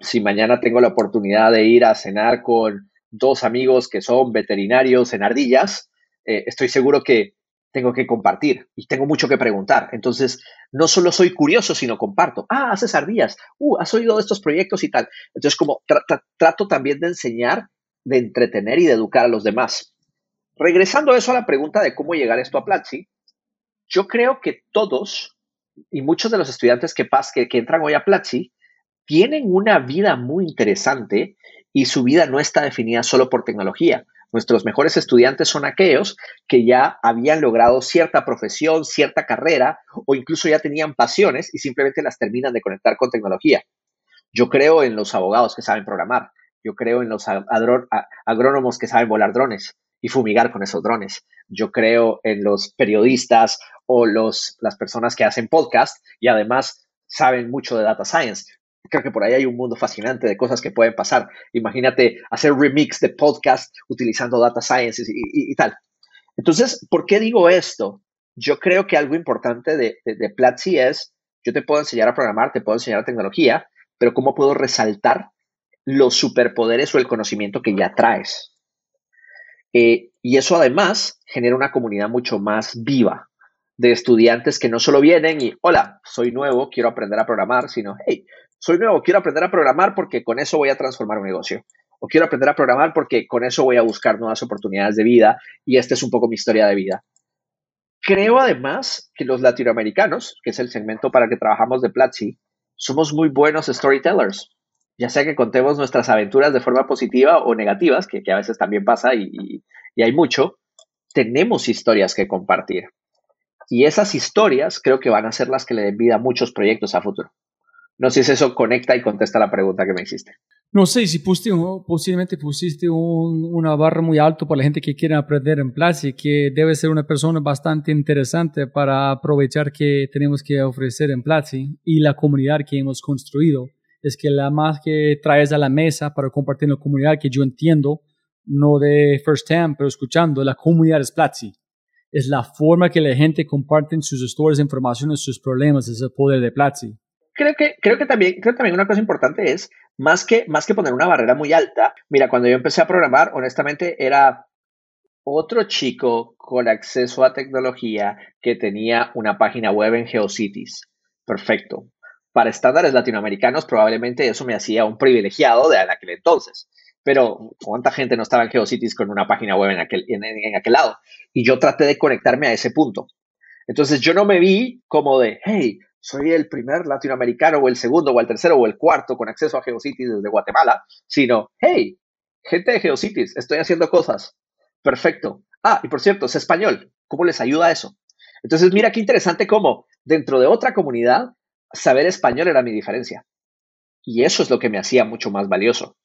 Si mañana tengo la oportunidad de ir a cenar con dos amigos que son veterinarios en ardillas, eh, estoy seguro que tengo que compartir y tengo mucho que preguntar. Entonces, no solo soy curioso, sino comparto. Ah, haces ardillas. Uh, has oído de estos proyectos y tal. Entonces, como trato también de enseñar, de entretener y de educar a los demás. Regresando a eso a la pregunta de cómo llegar esto a Platzi, yo creo que todos y muchos de los estudiantes que, que, que entran hoy a Platzi tienen una vida muy interesante y su vida no está definida solo por tecnología. Nuestros mejores estudiantes son aquellos que ya habían logrado cierta profesión, cierta carrera o incluso ya tenían pasiones y simplemente las terminan de conectar con tecnología. Yo creo en los abogados que saben programar. Yo creo en los agrónomos que saben volar drones y fumigar con esos drones. Yo creo en los periodistas o los, las personas que hacen podcast y además saben mucho de data science creo que por ahí hay un mundo fascinante de cosas que pueden pasar. Imagínate hacer remix de podcast utilizando data science y, tal. Entonces, ¿por qué digo esto? Yo creo que algo importante de, de, Platzi es, yo te puedo enseñar a programar, te puedo enseñar tecnología, pero ¿cómo puedo resaltar los superpoderes o el conocimiento que ya traes? Eh, y eso además genera una comunidad mucho más viva de estudiantes que no solo vienen y, hola, soy nuevo, quiero aprender a programar, sino, hey, soy nuevo, quiero aprender a programar porque con eso voy a transformar un negocio. O quiero aprender a programar porque con eso voy a buscar nuevas oportunidades de vida y esta es un poco mi historia de vida. Creo además que los latinoamericanos, que es el segmento para el que trabajamos de Platzi, somos muy buenos storytellers. Ya sea que contemos nuestras aventuras de forma positiva o negativas, que, a veces también pasa y hay mucho, tenemos historias que compartir. Y esas historias creo que van a ser las que le den vida a muchos proyectos a futuro. No sé si eso conecta y contesta la pregunta que me hiciste. No sé si pusiste, posiblemente pusiste una barra muy alto para la gente que quiere aprender en Platzi, que debe ser una persona bastante interesante para aprovechar que tenemos que ofrecer en Platzi y la comunidad que hemos construido. Es que la más que traes a la mesa para compartir en la comunidad, que yo entiendo, no de first hand, pero escuchando, la comunidad es Platzi. Es la forma que la gente comparte sus historias, informaciones, sus problemas, es el poder de Platzi. Creo que, creo que también, creo también una cosa importante es, más que, más que poner una barrera muy alta, mira, cuando yo empecé a programar, honestamente, era otro chico con acceso a tecnología que tenía una página web en GeoCities. Perfecto. Para estándares latinoamericanos, probablemente eso me hacía un privilegiado de aquel entonces. Pero, ¿cuánta gente no estaba en GeoCities con una página web en aquel, en aquel lado? Y yo traté de conectarme a ese punto. Entonces, yo no me vi como de, hey, soy el primer latinoamericano o el segundo o el tercero o el cuarto con acceso a GeoCities desde Guatemala, sino, hey, gente de GeoCities, estoy haciendo cosas. Perfecto. Ah, y por cierto, es español. ¿Cómo les ayuda eso? Entonces, mira qué interesante cómo dentro de otra comunidad, saber español era mi diferencia. Y eso es lo que me hacía mucho más valioso.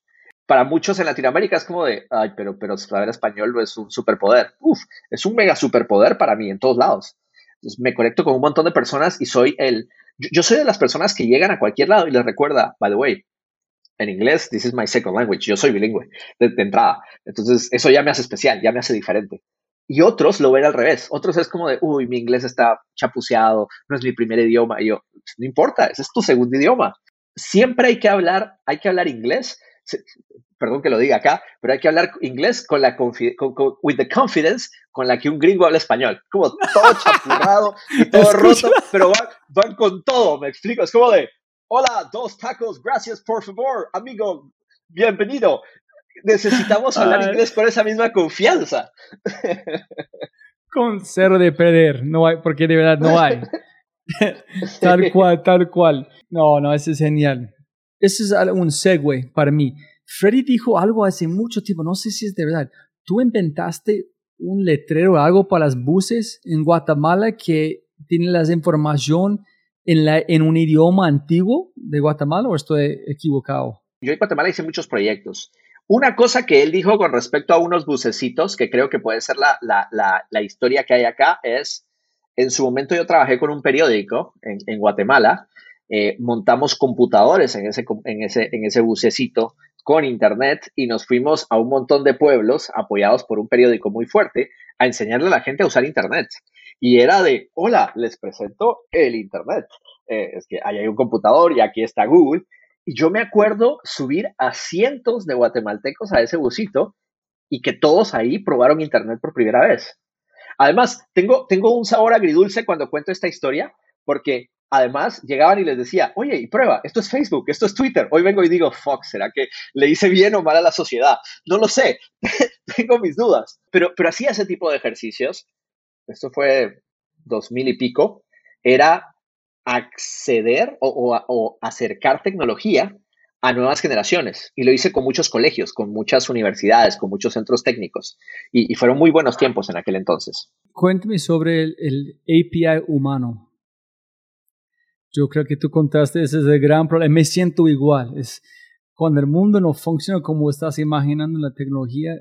Para muchos en Latinoamérica es como de, ay, pero, pero saber español no es un superpoder. Uf, es un mega superpoder para mí en todos lados me conecto con un montón de personas y soy el... Yo, soy de las personas que llegan a cualquier lado y les recuerda, by the way, en inglés, this is my second language, yo soy bilingüe de, entrada. Entonces, eso ya me hace especial, ya me hace diferente. Y otros lo ven al revés. Otros es como de, uy, mi inglés está chapuceado, no es mi primer idioma. Y yo, no importa, ese es tu segundo idioma. Siempre hay que hablar, hay que hablar inglés perdón que lo diga acá, pero hay que hablar inglés con la con, with the confidence con la que un gringo habla español. Como todo [laughs] chapurrado y todo roto, pero van, con todo, me explico. Es como de, hola, dos tacos, gracias, por favor, amigo, bienvenido. Necesitamos [laughs] hablar inglés con esa misma confianza. Con cero de perder, no hay, porque de verdad no hay. [laughs] tal cual, tal cual. No, no, eso es genial. Ese es un segue para mí. Freddy dijo algo hace mucho tiempo, no sé si es de verdad. ¿Tú inventaste un letrero o algo para las buses en Guatemala que tiene la información en, la, en un idioma antiguo de Guatemala o estoy equivocado? Yo en Guatemala hice muchos proyectos. Una cosa que él dijo con respecto a unos bucecitos, que creo que puede ser la, la, la, historia que hay acá, es, en su momento yo trabajé con un periódico en, en Guatemala, eh, montamos computadores en ese, en, ese, en ese bucecito con Internet y nos fuimos a un montón de pueblos apoyados por un periódico muy fuerte a enseñarle a la gente a usar Internet. Y era de, hola, les presento el Internet. Eh, es que ahí hay un computador y aquí está Google. Y yo me acuerdo subir a cientos de guatemaltecos a ese busito y que todos ahí probaron Internet por primera vez. Además, tengo, tengo un sabor agridulce cuando cuento esta historia, porque además llegaban y les decía, oye, y prueba, esto es Facebook, esto es Twitter. Hoy vengo y digo, fuck, ¿será que le hice bien o mal a la sociedad? No lo sé, [laughs] tengo mis dudas. Pero, pero hacía ese tipo de ejercicios, esto fue dos mil y pico, era acceder o, acercar tecnología a nuevas generaciones. Y lo hice con muchos colegios, con muchas universidades, con muchos centros técnicos. Y, fueron muy buenos tiempos en aquel entonces. Cuénteme sobre el API humano. Yo creo que tú contaste, ese es el gran problema. Me siento igual. Es, cuando el mundo no funciona como estás imaginando la tecnología,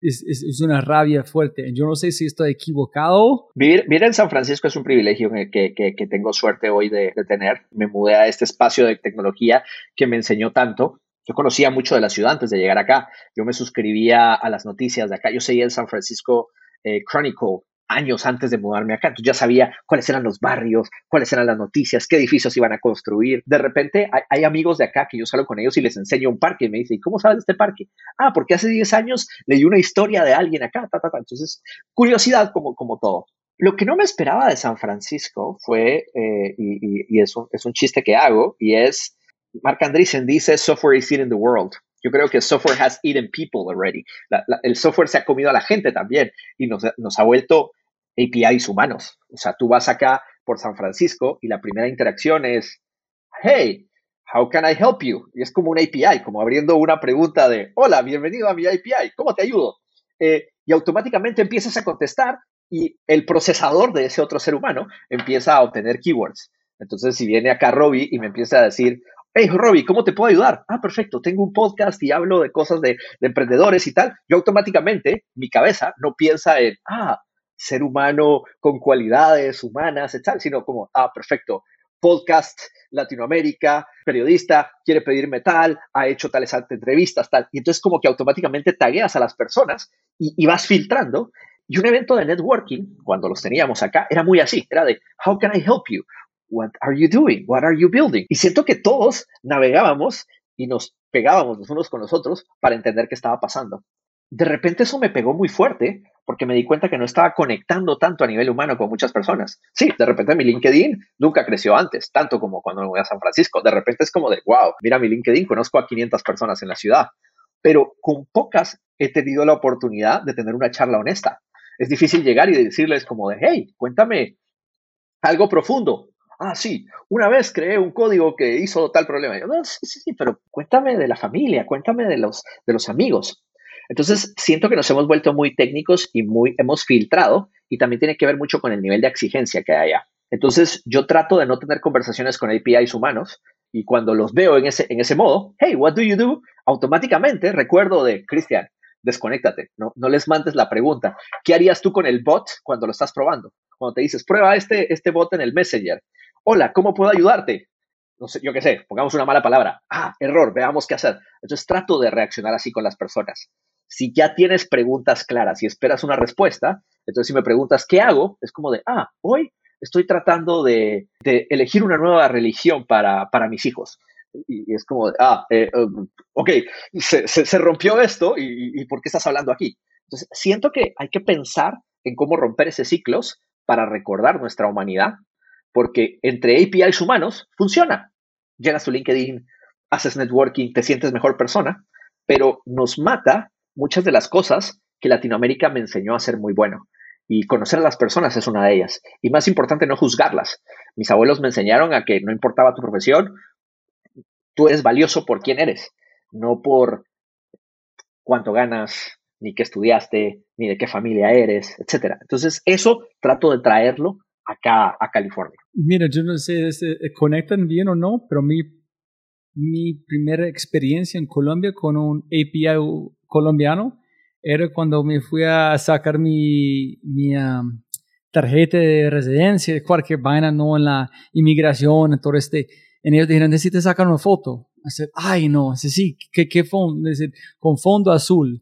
es, es, una rabia fuerte. Yo no sé si estoy equivocado. Vivir, en San Francisco es un privilegio que tengo suerte hoy de, de, tener. Me mudé a este espacio de tecnología que me enseñó tanto. Yo conocía mucho de la ciudad antes de llegar acá. Yo me suscribía a las noticias de acá. Yo seguía el San Francisco eh, Chronicle años antes de mudarme acá. Entonces ya sabía cuáles eran los barrios, cuáles eran las noticias, qué edificios iban a construir. De repente hay, amigos de acá que yo salgo con ellos y les enseño un parque y me dicen, ¿y cómo sabes de este parque? Ah, porque hace 10 años leí una historia de alguien acá, ta, ta, ta. Entonces, curiosidad como, como todo. Lo que no me esperaba de San Francisco fue, eh, y, y, es, un, chiste que hago, y es, Mark Andreessen dice, software is eating the world. Yo creo que software has eaten people already. el software se ha comido a la gente también y nos ha vuelto APIs humanos. O sea, tú vas acá por San Francisco y la primera interacción es, hey, how can I help you? Y es como un API, como abriendo una pregunta de, hola, bienvenido a mi API, ¿cómo te ayudo? Eh, y automáticamente empiezas a contestar y el procesador de ese otro ser humano empieza a obtener keywords. Entonces, si viene acá Robbie y me empieza a decir, hey, Robbie, ¿cómo te puedo ayudar? Ah, perfecto, tengo un podcast y hablo de cosas de emprendedores y tal. Yo automáticamente, mi cabeza no piensa en, ah, ser humano con cualidades humanas, etc., sino como, ah, perfecto, podcast Latinoamérica, periodista, quiere pedirme tal, ha hecho tales entrevistas, tal. Y entonces como que automáticamente tagueas a las personas y, vas filtrando. Y un evento de networking, cuando los teníamos acá, era muy así, era de, how can I help you? what are you doing? What are you building? Y siento que todos navegábamos y nos pegábamos los unos con los otros para entender qué estaba pasando. De repente eso me pegó muy fuerte porque me di cuenta que no estaba conectando tanto a nivel humano con muchas personas. Sí, de repente mi LinkedIn nunca creció antes, tanto como cuando me voy a San Francisco. De repente es como de, wow, mira mi LinkedIn, conozco a 500 personas en la ciudad, pero con pocas he tenido la oportunidad de tener una charla honesta. Es difícil llegar y decirles como de, hey, cuéntame algo profundo. Ah, sí, una vez creé un código que hizo tal problema. Yo, no, sí, sí, sí, pero cuéntame de la familia, cuéntame de los, de los amigos. Entonces, siento que nos hemos vuelto muy técnicos y muy hemos filtrado y también tiene que ver mucho con el nivel de exigencia que hay allá. Entonces, yo trato de no tener conversaciones con APIs humanos y cuando los veo en ese, en ese modo, hey, what do you do? Automáticamente recuerdo de, Cristian, desconéctate, no, no les mandes la pregunta. ¿Qué harías tú con el bot cuando lo estás probando? Cuando te dices, prueba este, este bot en el Messenger. Hola, ¿cómo puedo ayudarte? No sé, yo qué sé, pongamos una mala palabra. Ah, error, veamos qué hacer. Entonces trato de reaccionar así con las personas. Si ya tienes preguntas claras y esperas una respuesta, entonces si me preguntas qué hago, es como de, ah, hoy estoy tratando de, elegir una nueva religión para, mis hijos. Y, es como, de, ah, eh, um, ok, se, rompió esto y, ¿por qué estás hablando aquí? Entonces, siento que hay que pensar en cómo romper ese ciclos para recordar nuestra humanidad, porque entre APIs humanos funciona. Llegas a tu LinkedIn, haces networking, te sientes mejor persona, pero nos mata muchas de las cosas que Latinoamérica me enseñó a ser muy bueno. Y conocer a las personas es una de ellas. Y más importante, no juzgarlas. Mis abuelos me enseñaron a que no importaba tu profesión, tú eres valioso por quién eres, no por cuánto ganas, ni qué estudiaste, ni de qué familia eres, etc. Entonces, eso trato de traerlo acá a California. Mira, yo no sé si eh, conectan bien o no, pero mi, mi primera experiencia en Colombia con un API colombiano era cuando me fui a sacar mi, mi um, tarjeta de residencia, cualquier vaina, no en la inmigración, en todo este. En ellos dijeron, necesitas sacar una foto. Dice, ay, no, dice, sí, ¿qué, qué fondo? Dice, con fondo azul.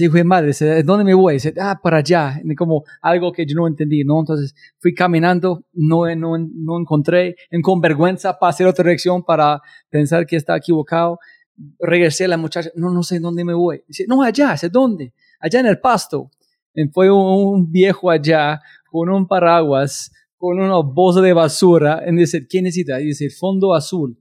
Hijo de madre, dice, ¿dónde me voy? Dice, ah, para allá. como algo que yo no entendí, ¿no? Entonces fui caminando, no, no, no encontré, en con vergüenza pasé a otra dirección para pensar que estaba equivocado regresé a la muchacha, no, no sé dónde me voy. Dice, no, allá, ¿sé dónde? Allá en el pasto. Y fue un, viejo allá con un paraguas, con una bolsa de basura. Y dice, ¿qué necesita? Y dice, fondo azul.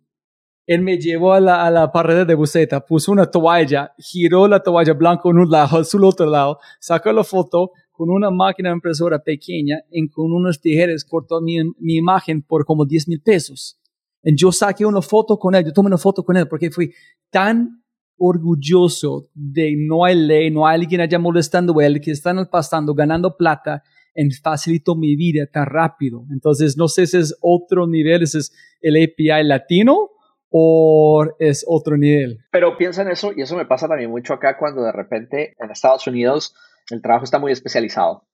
Él me llevó a la, a la pared de buceta, puso una toalla, giró la toalla blanca en un lado, azul otro lado, sacó la foto con una máquina impresora pequeña y con unos tijeras cortó mi, mi imagen por como 10 mil pesos. Yo saqué una foto con él, yo tomé una foto con él porque fui tan orgulloso de no hay ley, no hay alguien allá molestando a él, que están pasando, ganando plata, en facilito mi vida tan rápido. Entonces, no sé si es otro nivel, ese es el API latino o es otro nivel. Pero piensa en eso, y eso me pasa también mucho acá cuando de repente en Estados Unidos el trabajo está muy especializado.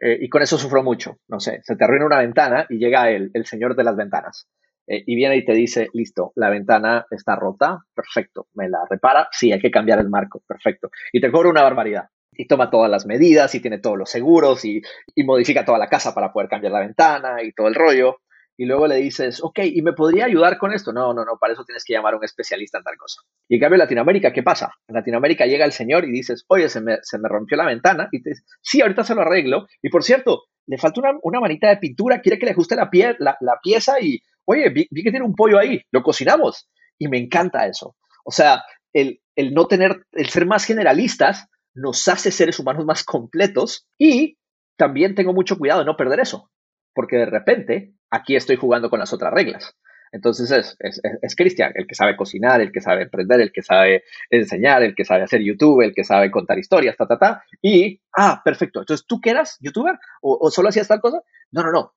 Eh, y con eso sufro mucho. No sé, se te arruina una ventana y llega el, el señor de las ventanas. Eh, y viene y te dice, listo, la ventana está rota, perfecto, me la repara, sí, hay que cambiar el marco, perfecto. Y te cobra una barbaridad. Y toma todas las medidas y tiene todos los seguros y, y modifica toda la casa para poder cambiar la ventana y todo el rollo. Y luego le dices, ok, ¿y me podría ayudar con esto? No, no, no, para eso tienes que llamar a un especialista en tal cosa. Y en cambio en Latinoamérica, ¿qué pasa? En Latinoamérica llega el señor y dices, oye, se me, se me rompió la ventana. Y te dices, sí, ahorita se lo arreglo. Y por cierto, le falta una, una manita de pintura, quiere que le ajuste la, pie, la, la pieza y oye, vi, que tiene un pollo ahí, lo cocinamos. Y me encanta eso. O sea, el, el no tener, el ser más generalistas nos hace seres humanos más completos y también tengo mucho cuidado de no perder eso, porque de repente aquí estoy jugando con las otras reglas. Entonces es, es, es Cristian, el que sabe cocinar, el que sabe emprender, el que sabe enseñar, el que sabe hacer YouTube, el que sabe contar historias, ta, ta, ta. Y, ah, perfecto. Entonces, ¿tú qué eras youtuber? ¿O, o solo hacías tal cosa? No, no, no.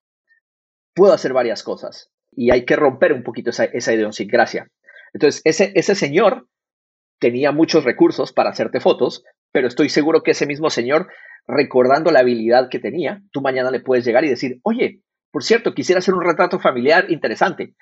Puedo hacer varias cosas y hay que romper un poquito esa, esa idiosincrasia. Entonces, ese, ese señor tenía muchos recursos para hacerte fotos, pero estoy seguro que ese mismo señor, recordando la habilidad que tenía, tú mañana le puedes llegar y decir, oye, por cierto, quisiera hacer un retrato familiar interesante.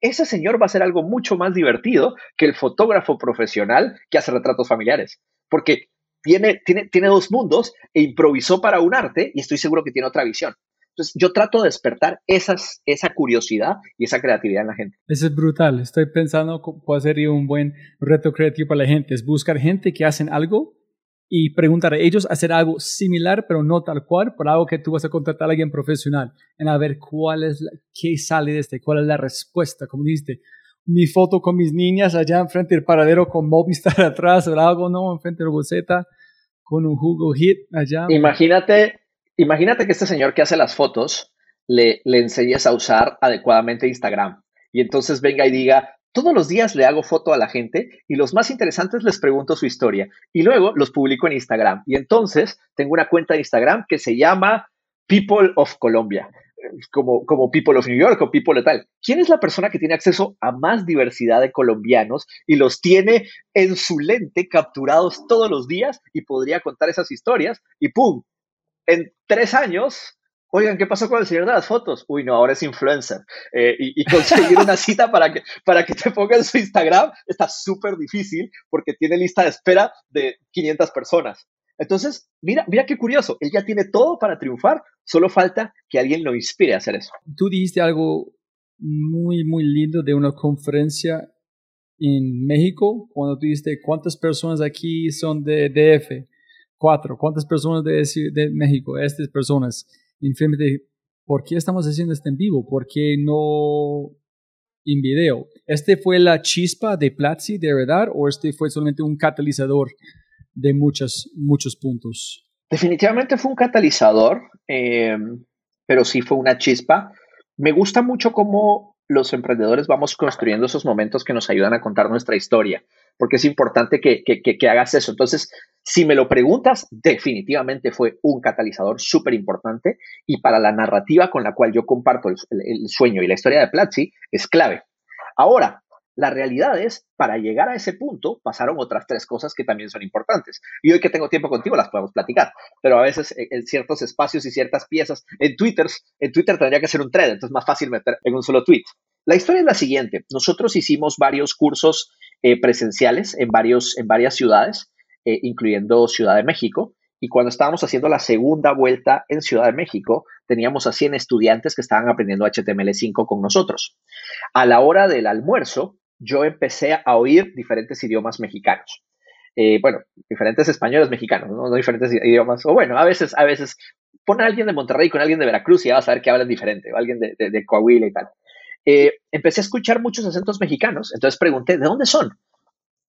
Ese señor va a ser algo mucho más divertido que el fotógrafo profesional que hace retratos familiares, porque tiene, tiene, tiene dos mundos e improvisó para un arte y estoy seguro que tiene otra visión. Entonces, yo trato de despertar esas, esa curiosidad y esa creatividad en la gente. Eso es brutal. Estoy pensando cuál sería un buen reto creativo para la gente. Es buscar gente que hacen algo y preguntar a ellos hacer algo similar, pero no tal cual, por algo que tú vas a contratar a alguien profesional, en a ver cuál es, la, qué sale de este, cuál es la respuesta, como dijiste, mi foto con mis niñas allá enfrente del paradero con Movistar [laughs] atrás o algo, ¿no? Enfrente de Rosetta con un jugo hit allá. Imagínate, imagínate que este señor que hace las fotos le, le enseñes a usar adecuadamente Instagram y entonces venga y diga, todos los días le hago foto a la gente y los más interesantes les pregunto su historia y luego los publico en Instagram. Y entonces tengo una cuenta de Instagram que se llama People of Colombia como, como People of New York o People de tal. ¿Quién es la persona que tiene acceso a más diversidad de colombianos y los tiene en su lente capturados todos los días y podría contar esas historias? Y ¡pum! En tres años oigan, ¿qué pasó con el señor de las fotos? Uy, no, ahora es influencer. Eh, y, conseguir una cita para que, para que te ponga en su Instagram está súper difícil porque tiene lista de espera de 500 personas. Entonces, mira, mira qué curioso, él ya tiene todo para triunfar, solo falta que alguien lo inspire a hacer eso. Tú dijiste algo muy, muy lindo de una conferencia en México, cuando tú dijiste cuántas personas aquí son de DF, cuatro, cuántas personas de, México, estas personas, infinitamente, ¿por qué estamos haciendo esto en vivo? ¿Por qué no en video? ¿Este fue la chispa de Platzi de verdad o este fue solamente un catalizador de muchos, muchos puntos. Definitivamente fue un catalizador, eh, pero sí fue una chispa. Me gusta mucho cómo los emprendedores vamos construyendo esos momentos que nos ayudan a contar nuestra historia, porque es importante que, que, hagas eso. Entonces, si me lo preguntas, definitivamente fue un catalizador súper importante y para la narrativa con la cual yo comparto el, sueño y la historia de Platzi es clave. Ahora, la realidad es, para llegar a ese punto, pasaron otras tres cosas que también son importantes. Y hoy que tengo tiempo contigo las podemos platicar. Pero a veces eh, en ciertos espacios y ciertas piezas, en Twitter, en Twitter tendría que ser un thread, entonces es más fácil meter en un solo tweet. La historia es la siguiente. Nosotros hicimos varios cursos eh, presenciales en, varios, en varias ciudades, eh, incluyendo Ciudad de México. Y cuando estábamos haciendo la segunda vuelta en Ciudad de México, teníamos a 100 estudiantes que estaban aprendiendo HTML5 con nosotros. A la hora del almuerzo, yo empecé a oír diferentes idiomas mexicanos. Eh, bueno, diferentes españoles mexicanos, ¿no? diferentes idiomas. O bueno, a veces, a veces pon a alguien de Monterrey con alguien de Veracruz y vas a ver que hablan diferente, o alguien de, de, Coahuila y tal. Eh, empecé a escuchar muchos acentos mexicanos, entonces pregunté, ¿de dónde son?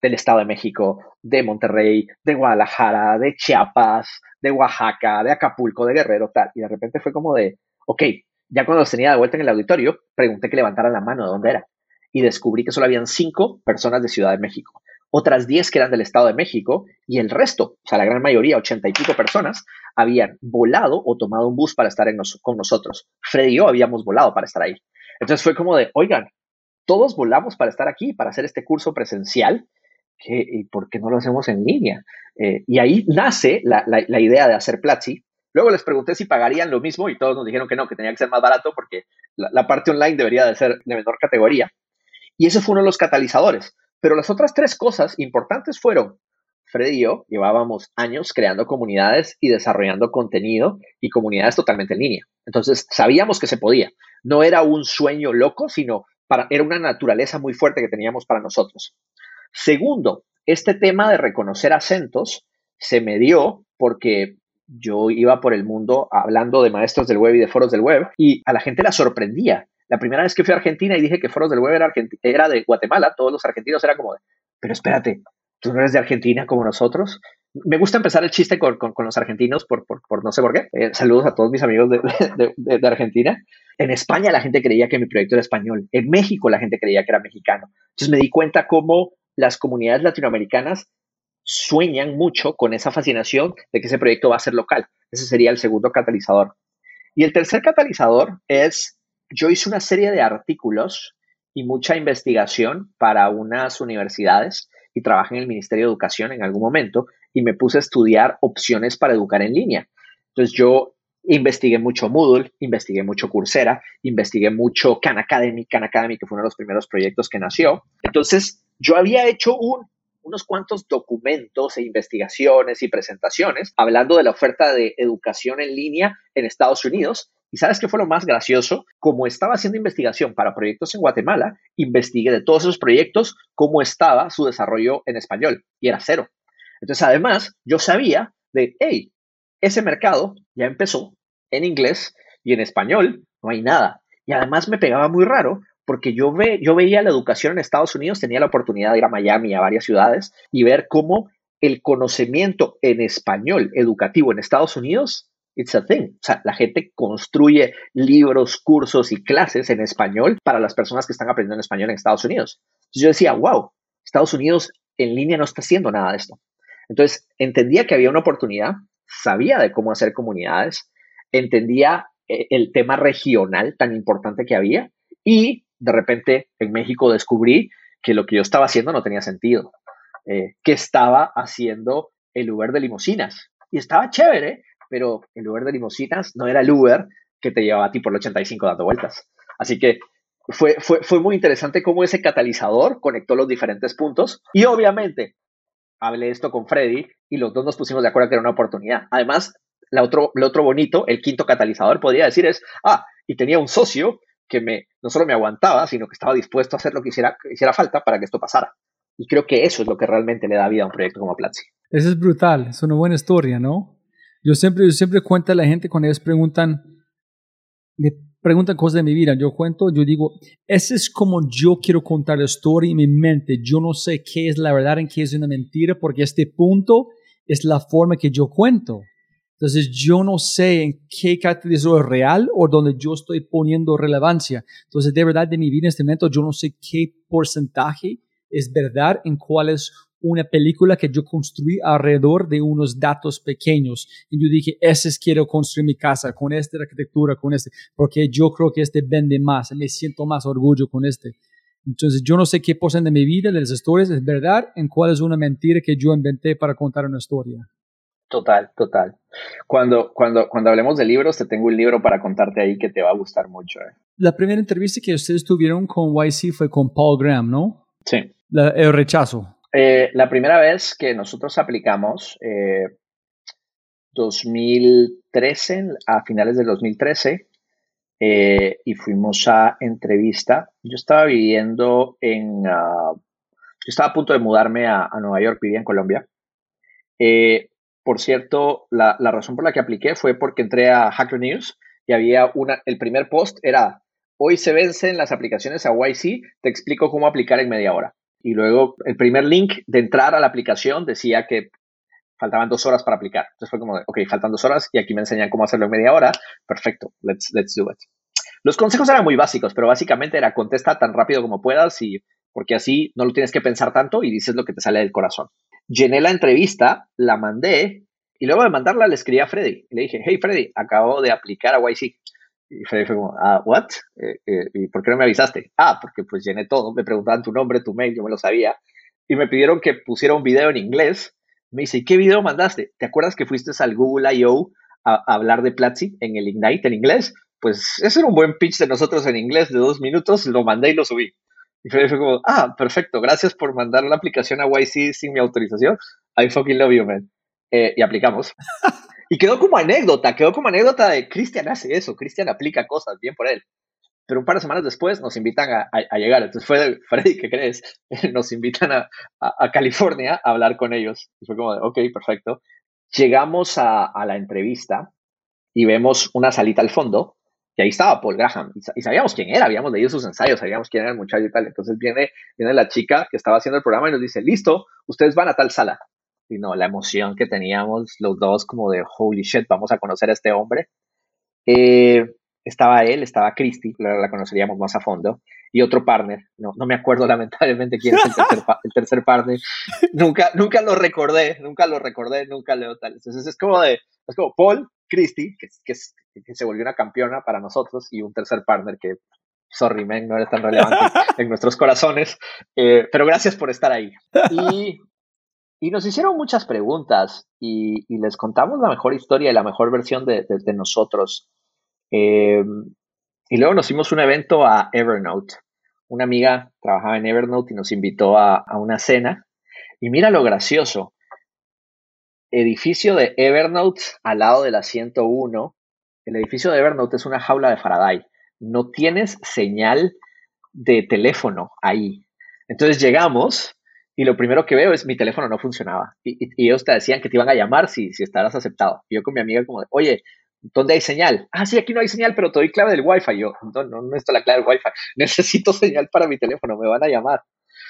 Del Estado de México, de Monterrey, de Guadalajara, de Chiapas, de Oaxaca, de Acapulco, de Guerrero, tal. Y de repente fue como de, ok, ya cuando los tenía de vuelta en el auditorio, pregunté que levantaran la mano de dónde era y descubrí que solo habían cinco personas de Ciudad de México, otras diez que eran del Estado de México y el resto, o sea, la gran mayoría, ochenta y pico personas, habían volado o tomado un bus para estar con nosotros. Freddy y yo habíamos volado para estar ahí. Entonces fue como de, oigan, todos volamos para estar aquí, para hacer este curso presencial, ¿y por qué no lo hacemos en línea? Eh, y ahí nace la, idea de hacer Platzi, Luego les pregunté si pagarían lo mismo y todos nos dijeron que no, que tenía que ser más barato porque la, parte online debería de ser de menor categoría. Y ese fue uno de los catalizadores. Pero las otras tres cosas importantes fueron, Freddy y yo llevábamos años creando comunidades y desarrollando contenido y comunidades totalmente en línea. Entonces sabíamos que se podía. No era un sueño loco, sino era una naturaleza muy fuerte que teníamos para nosotros. Segundo, este tema de reconocer acentos se me dio porque yo iba por el mundo hablando de maestros del web y de foros del web y a la gente la sorprendía la primera vez que fui a Argentina y dije que Foros del Web era, era de Guatemala, todos los argentinos eran como de, pero espérate, ¿tú no eres de Argentina como nosotros? Me gusta empezar el chiste con, los argentinos por, no sé por qué. Eh, saludos a todos mis amigos de, de, Argentina. En España la gente creía que mi proyecto era español. En México la gente creía que era mexicano. Entonces me di cuenta cómo las comunidades latinoamericanas sueñan mucho con esa fascinación de que ese proyecto va a ser local. Ese sería el segundo catalizador. Y el tercer catalizador es yo hice una serie de artículos y mucha investigación para unas universidades y trabajé en el Ministerio de Educación en algún momento y me puse a estudiar opciones para educar en línea. Entonces yo investigué mucho Moodle, investigué mucho Coursera, investigué mucho Khan Academy, Khan Academy que fue uno de los primeros proyectos que nació. Entonces yo había hecho unos cuantos documentos e investigaciones y presentaciones hablando de la oferta de educación en línea en Estados Unidos ¿Y sabes qué fue lo más gracioso? Como estaba haciendo investigación para proyectos en Guatemala, investigué de todos esos proyectos cómo estaba su desarrollo en español y era cero. Entonces, además, yo sabía de, hey, ese mercado ya empezó en inglés y en español no hay nada. Y además me pegaba muy raro porque yo, ve, yo veía la educación en Estados Unidos, tenía la oportunidad de ir a Miami, a varias ciudades, y ver cómo el conocimiento en español educativo en Estados Unidos, it's a thing. O sea, la gente construye libros, cursos y clases en español para las personas que están aprendiendo español en Estados Unidos. Entonces yo decía, wow, Estados Unidos en línea no está haciendo nada de esto. Entonces entendía que había una oportunidad, sabía de cómo hacer comunidades, entendía eh, el tema regional tan importante que había y de repente en México descubrí que lo que yo estaba haciendo no tenía sentido, eh, que estaba haciendo el Uber de limusinas. Y estaba chévere, pero el Uber de limusinas no era el Uber que te llevaba a ti por el 85 dando vueltas. Así que fue, fue, fue muy interesante cómo ese catalizador conectó los diferentes puntos. Y obviamente, hablé esto con Freddy y los dos nos pusimos de acuerdo que era una oportunidad. Además, la otro, lo otro bonito, el quinto catalizador, podría decir es, ah, y tenía un socio que me, no solo me aguantaba, sino que estaba dispuesto a hacer lo que hiciera, hiciera falta para que esto pasara. Y creo que eso es lo que realmente le da vida a un proyecto como Platzi. Eso es brutal, es una buena historia, ¿no? Yo siempre, yo siempre cuento a la gente cuando ellos preguntan, me preguntan cosas de mi vida, yo cuento, yo digo, ese es como yo quiero contar la historia en mi mente. Yo no sé qué es la verdad en qué es una mentira, porque este punto es la forma que yo cuento. Entonces yo no sé en qué catalizador es real o donde yo estoy poniendo relevancia. Entonces de verdad de mi vida en este momento yo no sé qué porcentaje es verdad en cuál es una película que yo construí alrededor de unos datos pequeños. Y yo dije, ese es quiero construir mi casa, con esta arquitectura, con este, porque yo creo que este vende más, me siento más orgullo con este. Entonces yo no sé qué porcentaje de mi vida, de las historias, es verdad, en cuál es una mentira que yo inventé para contar una historia. Total, total. Cuando, cuando, cuando hablemos de libros, te tengo un libro para contarte ahí que te va a gustar mucho. Eh. La primera entrevista que ustedes tuvieron con YC fue con Paul Graham, ¿no? Sí. el rechazo. Eh, la primera vez que nosotros aplicamos, 2013, eh, a finales del 2013, y fuimos a entrevista. Yo estaba viviendo en, uh, yo estaba a punto de mudarme a, Nueva York, vivía en Colombia. Eh, por cierto, la, razón por la que apliqué fue porque entré a Hacker News y había una, el primer post era, hoy se vencen las aplicaciones a YC, te explico cómo aplicar en media hora. Y luego el primer link de entrar a la aplicación decía que faltaban dos horas para aplicar. Entonces fue como, ok, faltan dos horas y aquí me enseñan cómo hacerlo en media hora. Perfecto, let's, let's do it. Los consejos eran muy básicos, pero básicamente era contesta tan rápido como puedas y porque así no lo tienes que pensar tanto y dices lo que te sale del corazón llené la entrevista, la mandé y luego de mandarla le escribí a Freddy. Le dije, hey Freddy, acabo de aplicar a YC. Y Freddy fue como, ah, what? Eh, eh, ¿Y por qué no me avisaste? Ah, porque pues llené todo. Me preguntaban tu nombre, tu mail, yo me lo sabía. Y me pidieron que pusiera un video en inglés. Me dice, ¿y qué video mandaste? ¿Te acuerdas que fuiste al Google I.O. A, hablar de Platzi en el Ignite en inglés? Pues ese era un buen pitch de nosotros en inglés de dos minutos. Lo mandé y lo subí. Y Freddy fue como, ah, perfecto, gracias por mandar la aplicación a YC sin mi autorización. I fucking love you, man. Eh, y aplicamos. [laughs] y quedó como anécdota, quedó como anécdota de Cristian hace eso, Cristian aplica cosas, bien por él. Pero un par de semanas después nos invitan a, a, llegar. Entonces fue Freddy, ¿qué crees? [laughs] Nos invitan a, a, California a hablar con ellos. Y fue como de, ok, perfecto. Llegamos a, a la entrevista y vemos una salita al fondo y ahí estaba Paul Graham, y, sabíamos quién era, habíamos leído sus ensayos, sabíamos quién era el muchacho y tal. Entonces viene, viene la chica que estaba haciendo el programa y nos dice, listo, ustedes van a tal sala. Y no, la emoción que teníamos los dos como de, holy shit, vamos a conocer a este hombre. Eh, estaba él, estaba Christy, la, la, conoceríamos más a fondo, y otro partner, no, no me acuerdo [laughs] lamentablemente quién es el tercer, el tercer partner, nunca, nunca lo recordé, nunca lo recordé, nunca leo tal. Entonces es como de, es como Paul, Christy, que, que, que, se volvió una campeona para nosotros, y un tercer partner que, sorry, man, no eres tan relevante [laughs] en nuestros corazones, eh, pero gracias por estar ahí. Y, y nos hicieron muchas preguntas y, les contamos la mejor historia y la mejor versión de, nosotros. Eh, y luego nos hicimos un evento a Evernote. Una amiga trabajaba en Evernote y nos invitó a, a una cena. Y mira lo gracioso edificio de Evernote al lado de la 101 el edificio de Evernote es una jaula de Faraday. No tienes señal de teléfono ahí. Entonces llegamos y lo primero que veo es mi teléfono no funcionaba. Y, ellos te decían que te iban a llamar si, si estarás aceptado. Y yo con mi amiga como, oye, ¿dónde hay señal? Ah, sí, aquí no hay señal, pero te doy clave del Wi-Fi. Yo, no, no, no la clave del Wi-Fi. [laughs] Necesito señal para mi teléfono, me van a llamar.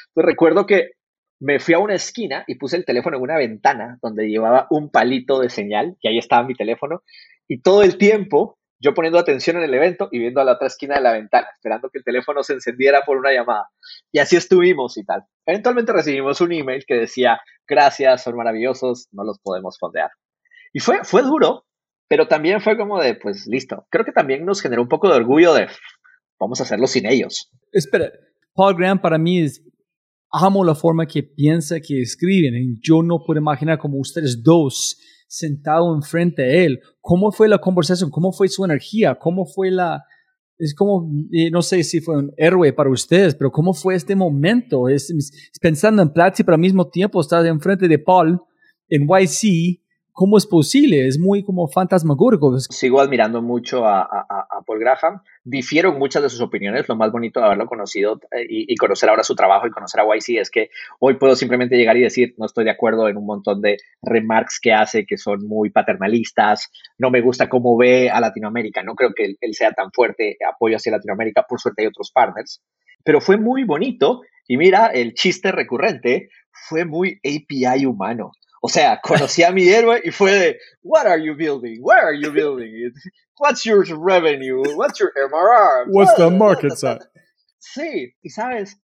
Entonces recuerdo que me fui a una esquina y puse el teléfono en una ventana donde llevaba un palito de señal y ahí estaba mi teléfono. Y todo el tiempo yo poniendo atención en el evento y viendo a la otra esquina de la ventana, esperando que el teléfono se encendiera por una llamada. Y así estuvimos y tal. Eventualmente recibimos un email que decía, gracias, son maravillosos, no los podemos fondear. Y fue, fue duro, pero también fue como de, pues listo. Creo que también nos generó un poco de orgullo de, vamos a hacerlo sin ellos. Espera, Paul Graham para mí es, amo la forma que piensa, que escriben. Yo no puedo imaginar como ustedes dos sentado enfrente de él. ¿Cómo fue la conversación? ¿Cómo fue su energía? ¿Cómo fue la... Es como, no sé si fue un héroe para ustedes, pero ¿cómo fue este momento? Es, pensando en Platzi, pero al mismo tiempo estar enfrente de Paul en YC ¿Cómo es posible? Es muy como fantasmagórico. Sigo admirando mucho a, Paul Graham. Difiero muchas de sus opiniones. Lo más bonito de haberlo conocido eh, y, conocer ahora su trabajo y conocer a YC es que hoy puedo simplemente llegar y decir, no estoy de acuerdo en un montón de remarks que hace que son muy paternalistas. No me gusta cómo ve a Latinoamérica. No creo que él, él sea tan fuerte apoyo hacia Latinoamérica. Por suerte hay otros partners. Pero fue muy bonito. Y mira, el chiste recurrente fue muy API humano. O sea, [laughs] conocí a mi héroe y fue de, what are you building? Where are you [laughs] building What's your revenue? What's your MRR? What's the market size? Sí, y sabes,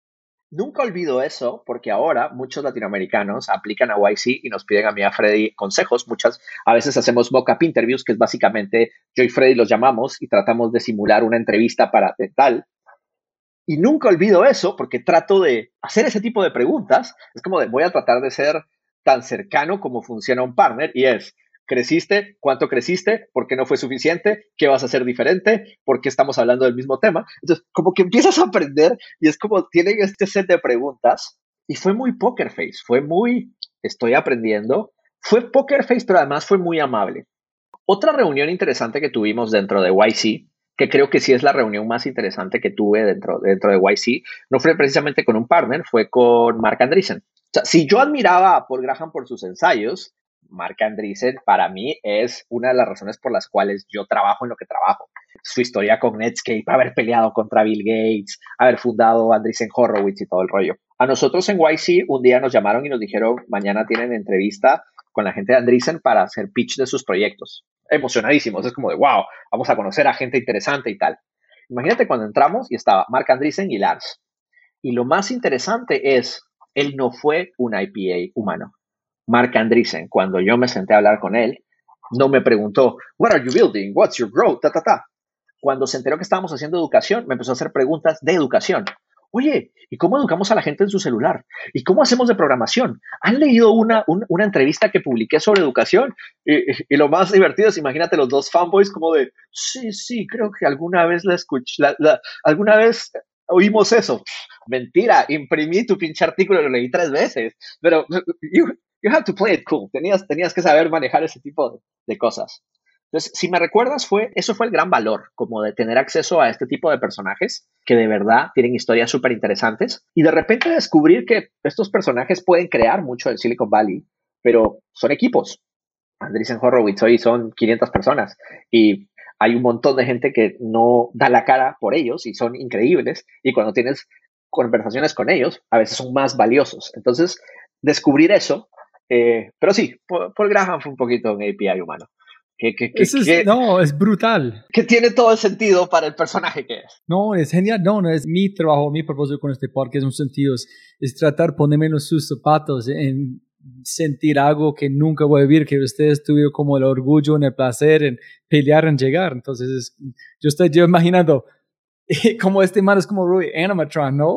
nunca olvido eso porque ahora muchos latinoamericanos aplican a YC y nos piden a mí a Freddy consejos. Muchas, a veces hacemos mock-up interviews, que es básicamente yo y Freddy los llamamos y tratamos de simular una entrevista para tal. Y nunca olvido eso porque trato de hacer ese tipo de preguntas. Es como de, voy a tratar de ser tan cercano como funciona un partner y es, ¿creciste? ¿Cuánto creciste? ¿Por qué no fue suficiente? ¿Qué vas a hacer diferente? ¿Por qué estamos hablando del mismo tema? Entonces, como que empiezas a aprender y es como tienen este set de preguntas y fue muy poker face, fue muy, estoy aprendiendo, fue poker face, pero además fue muy amable. Otra reunión interesante que tuvimos dentro de YC, que creo que sí es la reunión más interesante que tuve dentro, dentro de YC, no fue precisamente con un partner, fue con Mark Andreessen si yo admiraba a Paul Graham por sus ensayos, Mark Andreessen para mí es una de las razones por las cuales yo trabajo en lo que trabajo. Su historia con Netscape, haber peleado contra Bill Gates, haber fundado Andreessen Horowitz y todo el rollo. A nosotros en YC un día nos llamaron y nos dijeron, mañana tienen entrevista con la gente de Andreessen para hacer pitch de sus proyectos. Emocionadísimos, es como de, wow, vamos a conocer a gente interesante y tal. Imagínate cuando entramos y estaba Mark Andreessen y Lars. Y lo más interesante es él no fue un IPA humano. Mark Andreessen, cuando yo me senté a hablar con él, no me preguntó, What are you building? What's your growth? Ta, ta, ta. Cuando se enteró que estábamos haciendo educación, me empezó a hacer preguntas de educación. Oye, ¿y cómo educamos a la gente en su celular? ¿Y cómo hacemos de programación? ¿Han leído una, una entrevista que publiqué sobre educación? Y, lo más divertido es, imagínate los dos fanboys como de, sí, sí, creo que alguna vez la escuché, alguna vez oímos eso. Mentira, imprimí tu pinche artículo lo leí tres veces. Pero you, you have to play it cool. Tenías, tenías que saber manejar ese tipo de, cosas. Entonces, si me recuerdas, fue, eso fue el gran valor, como de tener acceso a este tipo de personajes que de verdad tienen historias súper interesantes y de repente descubrir que estos personajes pueden crear mucho en Silicon Valley, pero son equipos. Andreessen Horowitz hoy son 500 personas y hay un montón de gente que no da la cara por ellos y son increíbles y cuando tienes conversaciones con ellos, a veces son más valiosos. Entonces, descubrir eso, eh, pero sí, Paul Graham fue un poquito un API humano. Que, no, es brutal. Que tiene todo el sentido para el personaje que es. No, es genial. No, no es mi trabajo, mi propósito con este podcast, es un sentido, es, es tratar ponerme en sus zapatos, en sentir algo que nunca voy a vivir, que ustedes tuvieron como el orgullo, en el placer, en pelear, en llegar. Entonces, yo estoy yo imaginando, [laughs] como este man es como Rui Animatron, ¿no?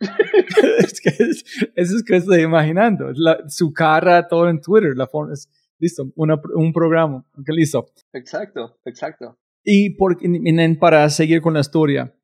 [laughs] es que es, eso es que estoy imaginando. su cara, todo en Twitter, la forma es, listo, un programa, que listo. Exacto, exacto. Y por, para seguir con la historia,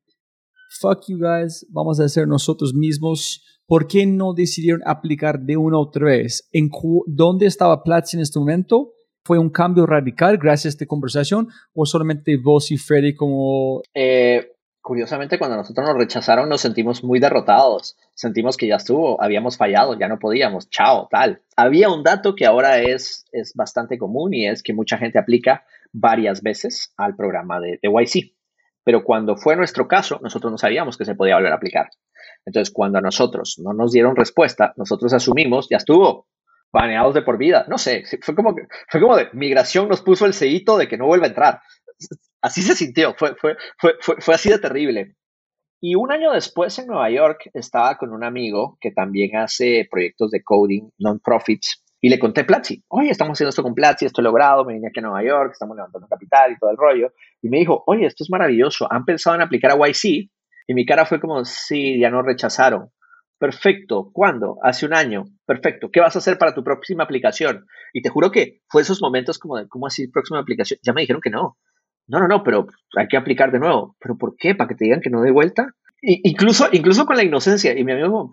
fuck you guys, vamos a hacer nosotros mismos ¿por qué no decidieron aplicar de una otra vez? ¿En ¿Dónde estaba Platzi en este momento? ¿Fue un cambio radical gracias a esta conversación o solamente vos y Freddy como... Eh, curiosamente, cuando nosotros nos rechazaron, nos sentimos muy derrotados. Sentimos que ya estuvo, habíamos fallado, ya no podíamos, chao, tal. Había un dato que ahora es, es bastante común y es que mucha gente aplica varias veces al programa de, de YC. Pero cuando fue nuestro caso, nosotros no sabíamos que se podía volver a aplicar. Entonces, cuando a nosotros no nos dieron respuesta, nosotros asumimos, ya estuvo, baneados de por vida. No sé, fue como, fue como de migración nos puso el sellito de que no vuelve a entrar. Así se sintió, fue, fue, fue, fue, así de terrible. Y un año después en Nueva York estaba con un amigo que también hace proyectos de coding, non-profits, y le conté Platzi, oye, estamos haciendo esto con Platzi, esto he logrado, me vine aquí a Nueva York, estamos levantando capital y todo el rollo. Y me dijo, oye, esto es maravilloso, ¿han pensado en aplicar a YC? Y mi cara fue como, sí, ya nos rechazaron. Perfecto, ¿cuándo? Hace un año. Perfecto, ¿qué vas a hacer para tu próxima aplicación? Y te juro que fue esos momentos como de, ¿cómo así próxima aplicación? Ya me dijeron que no. No, no, no, pero hay que aplicar de nuevo. ¿Pero por qué? ¿Para que te digan que no de vuelta? incluso, incluso con la inocencia. Y mi amigo,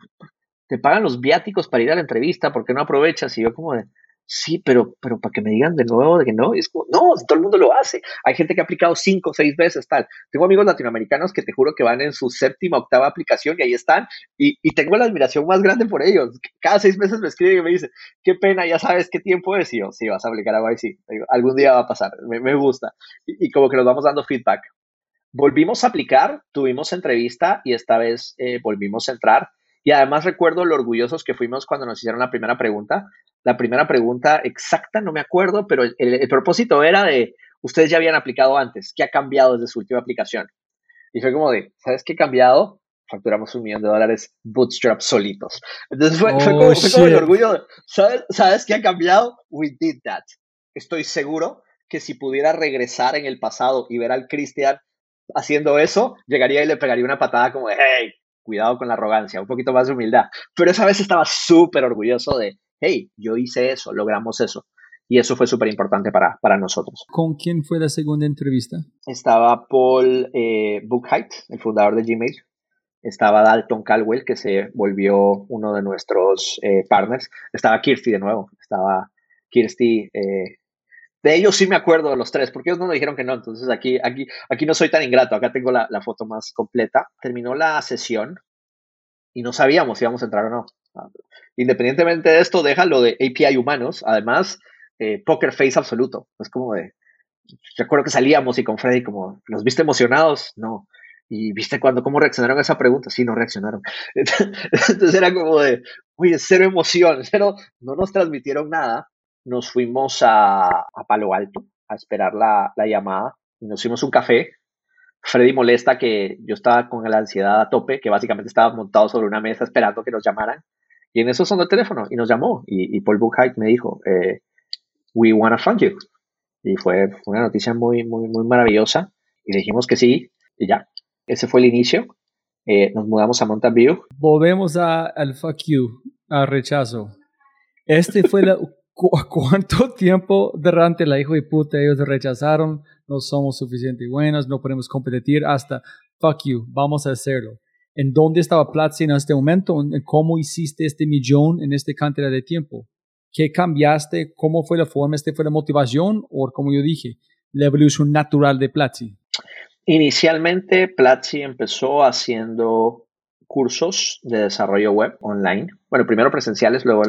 te pagan los viáticos para ir a la entrevista, ¿por qué no aprovechas? Y yo como de, sí, pero, pero para que me digan de nuevo de que no, es como, no, todo el mundo lo hace. Hay gente que ha aplicado cinco o seis veces, tal. Tengo amigos latinoamericanos que te juro que van en su séptima, octava aplicación y ahí están. Y, y tengo la admiración más grande por ellos. Cada seis meses me escriben y me dicen, qué pena, ya sabes qué tiempo es. Y yo, sí, vas a aplicar a YC. Algún día va a pasar, me, gusta. Y, y, como que nos vamos dando feedback. Volvimos a aplicar, tuvimos entrevista y esta vez eh, volvimos a entrar y además recuerdo lo orgullosos que fuimos cuando nos hicieron la primera pregunta. La primera pregunta exacta, no me acuerdo, pero el, propósito era de, ustedes ya habían aplicado antes, ¿qué ha cambiado desde su última aplicación? Y fue como de, ¿sabes qué ha cambiado? Facturamos un millón de dólares bootstrap solitos. Entonces fue, fue, como, fue como, el orgullo, ¿sabes, ¿sabes qué ha cambiado? We did that. Estoy seguro que si pudiera regresar en el pasado y ver al Cristian haciendo eso, llegaría y le pegaría una patada como de, hey, cuidado con la arrogancia, un poquito más de humildad. Pero esa vez estaba súper orgulloso de, hey, yo hice eso, logramos eso. Y eso fue súper importante para, para nosotros. ¿Con quién fue la segunda entrevista? Estaba Paul eh, el fundador de Gmail. Estaba Dalton Caldwell, que se volvió uno de nuestros eh, partners. Estaba Kirsty de nuevo. Estaba Kirsty. Eh, de ellos sí me acuerdo de los tres, porque ellos no me dijeron que no. Entonces aquí, aquí, aquí no soy tan ingrato. Acá tengo la, foto más completa. Terminó la sesión y no sabíamos si íbamos a entrar o no. Independientemente de esto, deja lo de API humanos. Además, eh, poker face absoluto. Es como de. Recuerdo que salíamos y con Freddy, como, ¿los viste emocionados? No. ¿Y viste cuando cómo reaccionaron a esa pregunta? Sí, no reaccionaron. [laughs] Entonces era como de, oye, cero emoción, cero, no nos transmitieron nada nos fuimos a, Palo Alto a esperar la, llamada y nos fuimos un café. Freddy molesta que yo estaba con la ansiedad a tope, que básicamente estaba montado sobre una mesa esperando que nos llamaran. Y en eso sonó el teléfono y nos llamó. Y, Paul Buchheit me dijo, eh, we wanna fund you. Y fue, una noticia muy, muy, muy maravillosa. Y dijimos que sí, y ya. Ese fue el inicio. Eh, nos mudamos a Mountain View. Volvemos a, al fuck you, al rechazo. Este fue la, [laughs] cuánto tiempo durante la hijo de puta ellos rechazaron, no somos suficientemente buenos, no podemos competir hasta, fuck you, vamos a hacerlo. ¿En dónde estaba Platzi en este momento? ¿Cómo hiciste este millón en esta cantidad de tiempo? ¿Qué cambiaste? ¿Cómo fue la forma? ¿Este fue la motivación? ¿O como yo dije, la evolución natural de Platzi? Inicialmente, Platzi empezó haciendo cursos de desarrollo web online. Bueno, primero presenciales, luego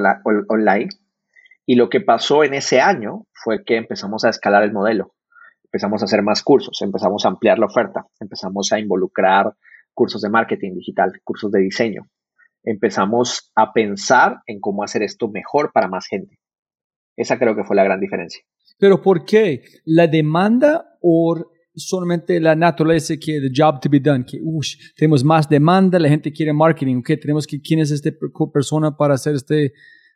online y lo que pasó en ese año fue que empezamos a escalar el modelo, empezamos a hacer más cursos, empezamos a ampliar la oferta, empezamos a involucrar cursos de marketing digital, cursos de diseño. Empezamos a pensar en cómo hacer esto mejor para más gente. Esa creo que fue la gran diferencia. Pero ¿por qué? ¿La demanda o solamente la naturaleza que the job to be done? Que tenemos más demanda, la gente quiere marketing, que tenemos que quién es esta persona para hacer este